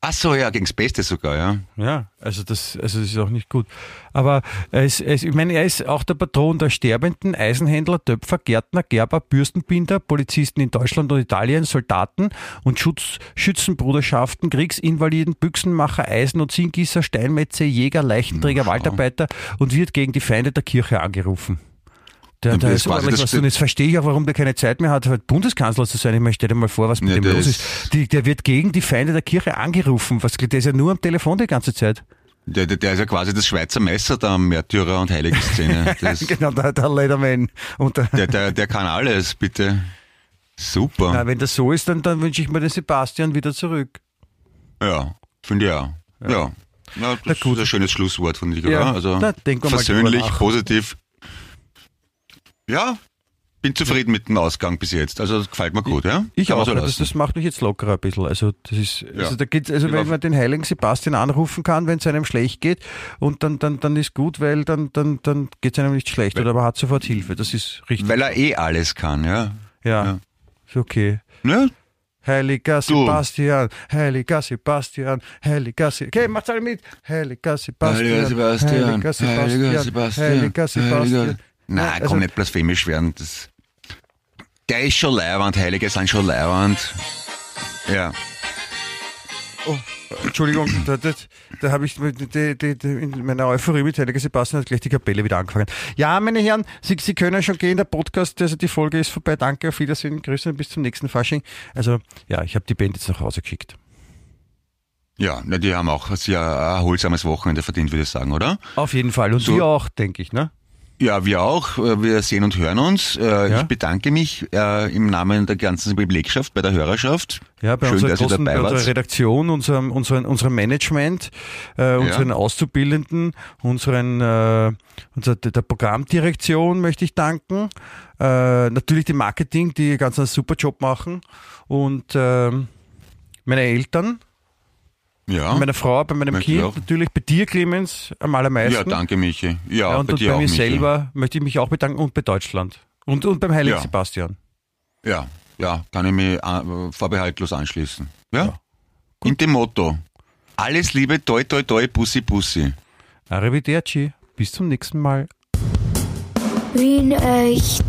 S4: Ach so, ja, gegens Beste sogar, ja.
S3: Ja, also das, also das ist auch nicht gut. Aber er ist, er ist, ich meine, er ist auch der Patron der Sterbenden, Eisenhändler, Töpfer, Gärtner, Gerber, Bürstenbinder, Polizisten in Deutschland und Italien, Soldaten und Schutz, Schützenbruderschaften, Kriegsinvaliden, Büchsenmacher, Eisen- und Zinngießer, Steinmetze, Jäger, Leichenträger, Waldarbeiter und wird gegen die Feinde der Kirche angerufen. Der
S4: das
S3: ist ordentlich
S4: das-
S3: was. Und jetzt verstehe ich auch, warum der keine Zeit mehr hat, halt Bundeskanzler zu sein. Ich möchte dir mal vor, was mit
S4: Ja,
S3: dem los
S4: ist-
S3: ist. Die, der wird gegen die Feinde der Kirche angerufen. Was, der ist ja nur am Telefon die ganze Zeit.
S4: Der, der, der ist ja quasi das Schweizer Messer der Märtyrer und Heiligenszene. Das,
S3: genau, der, der Leatherman. Und der,
S4: der, der, der kann alles, bitte. Super.
S3: na, wenn das so ist, dann, dann wünsche ich mir den Sebastian wieder zurück.
S4: Ja, finde ich auch. Ja. ja. das
S3: gut.
S4: ist ein schönes Schlusswort von dir,
S3: Ja,
S4: oder? Also
S3: da
S4: versöhnlich, positiv. Ja, bin zufrieden mit dem Ausgang bis jetzt. Also das gefällt mir gut, ja?
S3: Ich auch,
S4: so
S3: das, das macht mich jetzt lockerer ein bisschen. Also das ist,
S4: Ja.
S3: also da geht's, also
S4: Ich
S3: wenn
S4: war-
S3: man den heiligen Sebastian anrufen kann, wenn es einem schlecht geht, und dann, dann, dann ist gut, weil dann, dann, dann geht es einem nicht schlecht oder man hat sofort Hilfe. Das ist richtig.
S4: Weil er eh alles kann, ja.
S3: ja,
S4: ja.
S3: ist okay.
S4: Ne?
S3: Heiliger
S4: Du.
S3: Sebastian, heiliger Sebastian, heiliger Sebastian. Okay, macht's alle mit. Heiliger Sebastian,
S4: Heiliger Sebastian,
S3: heiliger Sebastian,
S4: heiliger Sebastian,
S3: heiliger Sebastian.
S4: heiliger- Nein,
S3: Ja, also-
S4: komm nicht blasphemisch werden. Das, der ist schon leiwand, Heilige sind schon leiwand. Ja.
S3: Oh, Entschuldigung, da, da, da habe ich die, die, die, in meiner Euphorie mit Heiliger Sebastian hat gleich die Kapelle wieder angefangen. Ja, meine Herren, Sie, Sie können schon gehen, der Podcast, also die Folge ist vorbei. Danke, auf Wiedersehen, Grüße und bis zum nächsten Fasching. Also, ja, ich habe die Band jetzt nach Hause geschickt.
S4: Ja, na, die haben auch ein sehr erholsames Wochenende verdient, würde ich sagen, oder?
S3: Auf jeden Fall. Und
S4: So.
S3: Sie auch, denke ich, ne?
S4: Ja, wir auch. Äh, Wir sehen und hören uns. Äh,
S3: Ja.
S4: Ich bedanke mich äh, im Namen der ganzen Belegschaft bei der Hörerschaft.
S3: Ja, bei,
S4: Schön,
S3: unserer, großen,
S4: dabei
S3: bei unserer. Redaktion, unserem, unserem, unserem Management, äh, unseren Auszubildenden, unseren, äh, unser, der Programmdirektion möchte ich danken. Äh, natürlich dem Marketing, die ganz einen super Job machen. Und ähm, meine Eltern,
S4: Ja.
S3: bei meiner Frau, bei meinem
S4: Möchte
S3: Kind,
S4: auch.
S3: natürlich bei dir, Clemens, am allermeisten.
S4: ja, danke, Michi. Ja,
S3: Ja, und,
S4: bei
S3: und
S4: dir
S3: bei
S4: auch,
S3: mir
S4: Michi.
S3: selber möchte ich mich auch bedanken und bei Deutschland. Und, und beim Heiligen
S4: Ja.
S3: Sebastian.
S4: Ja, ja, kann ich mich äh, vorbehaltlos anschließen. Ja?
S3: Ja.
S4: In dem Motto. Alles Liebe, toi, toi, toi, Bussi, Bussi.
S3: Arrivederci. Bis zum nächsten Mal.
S1: Wien echt.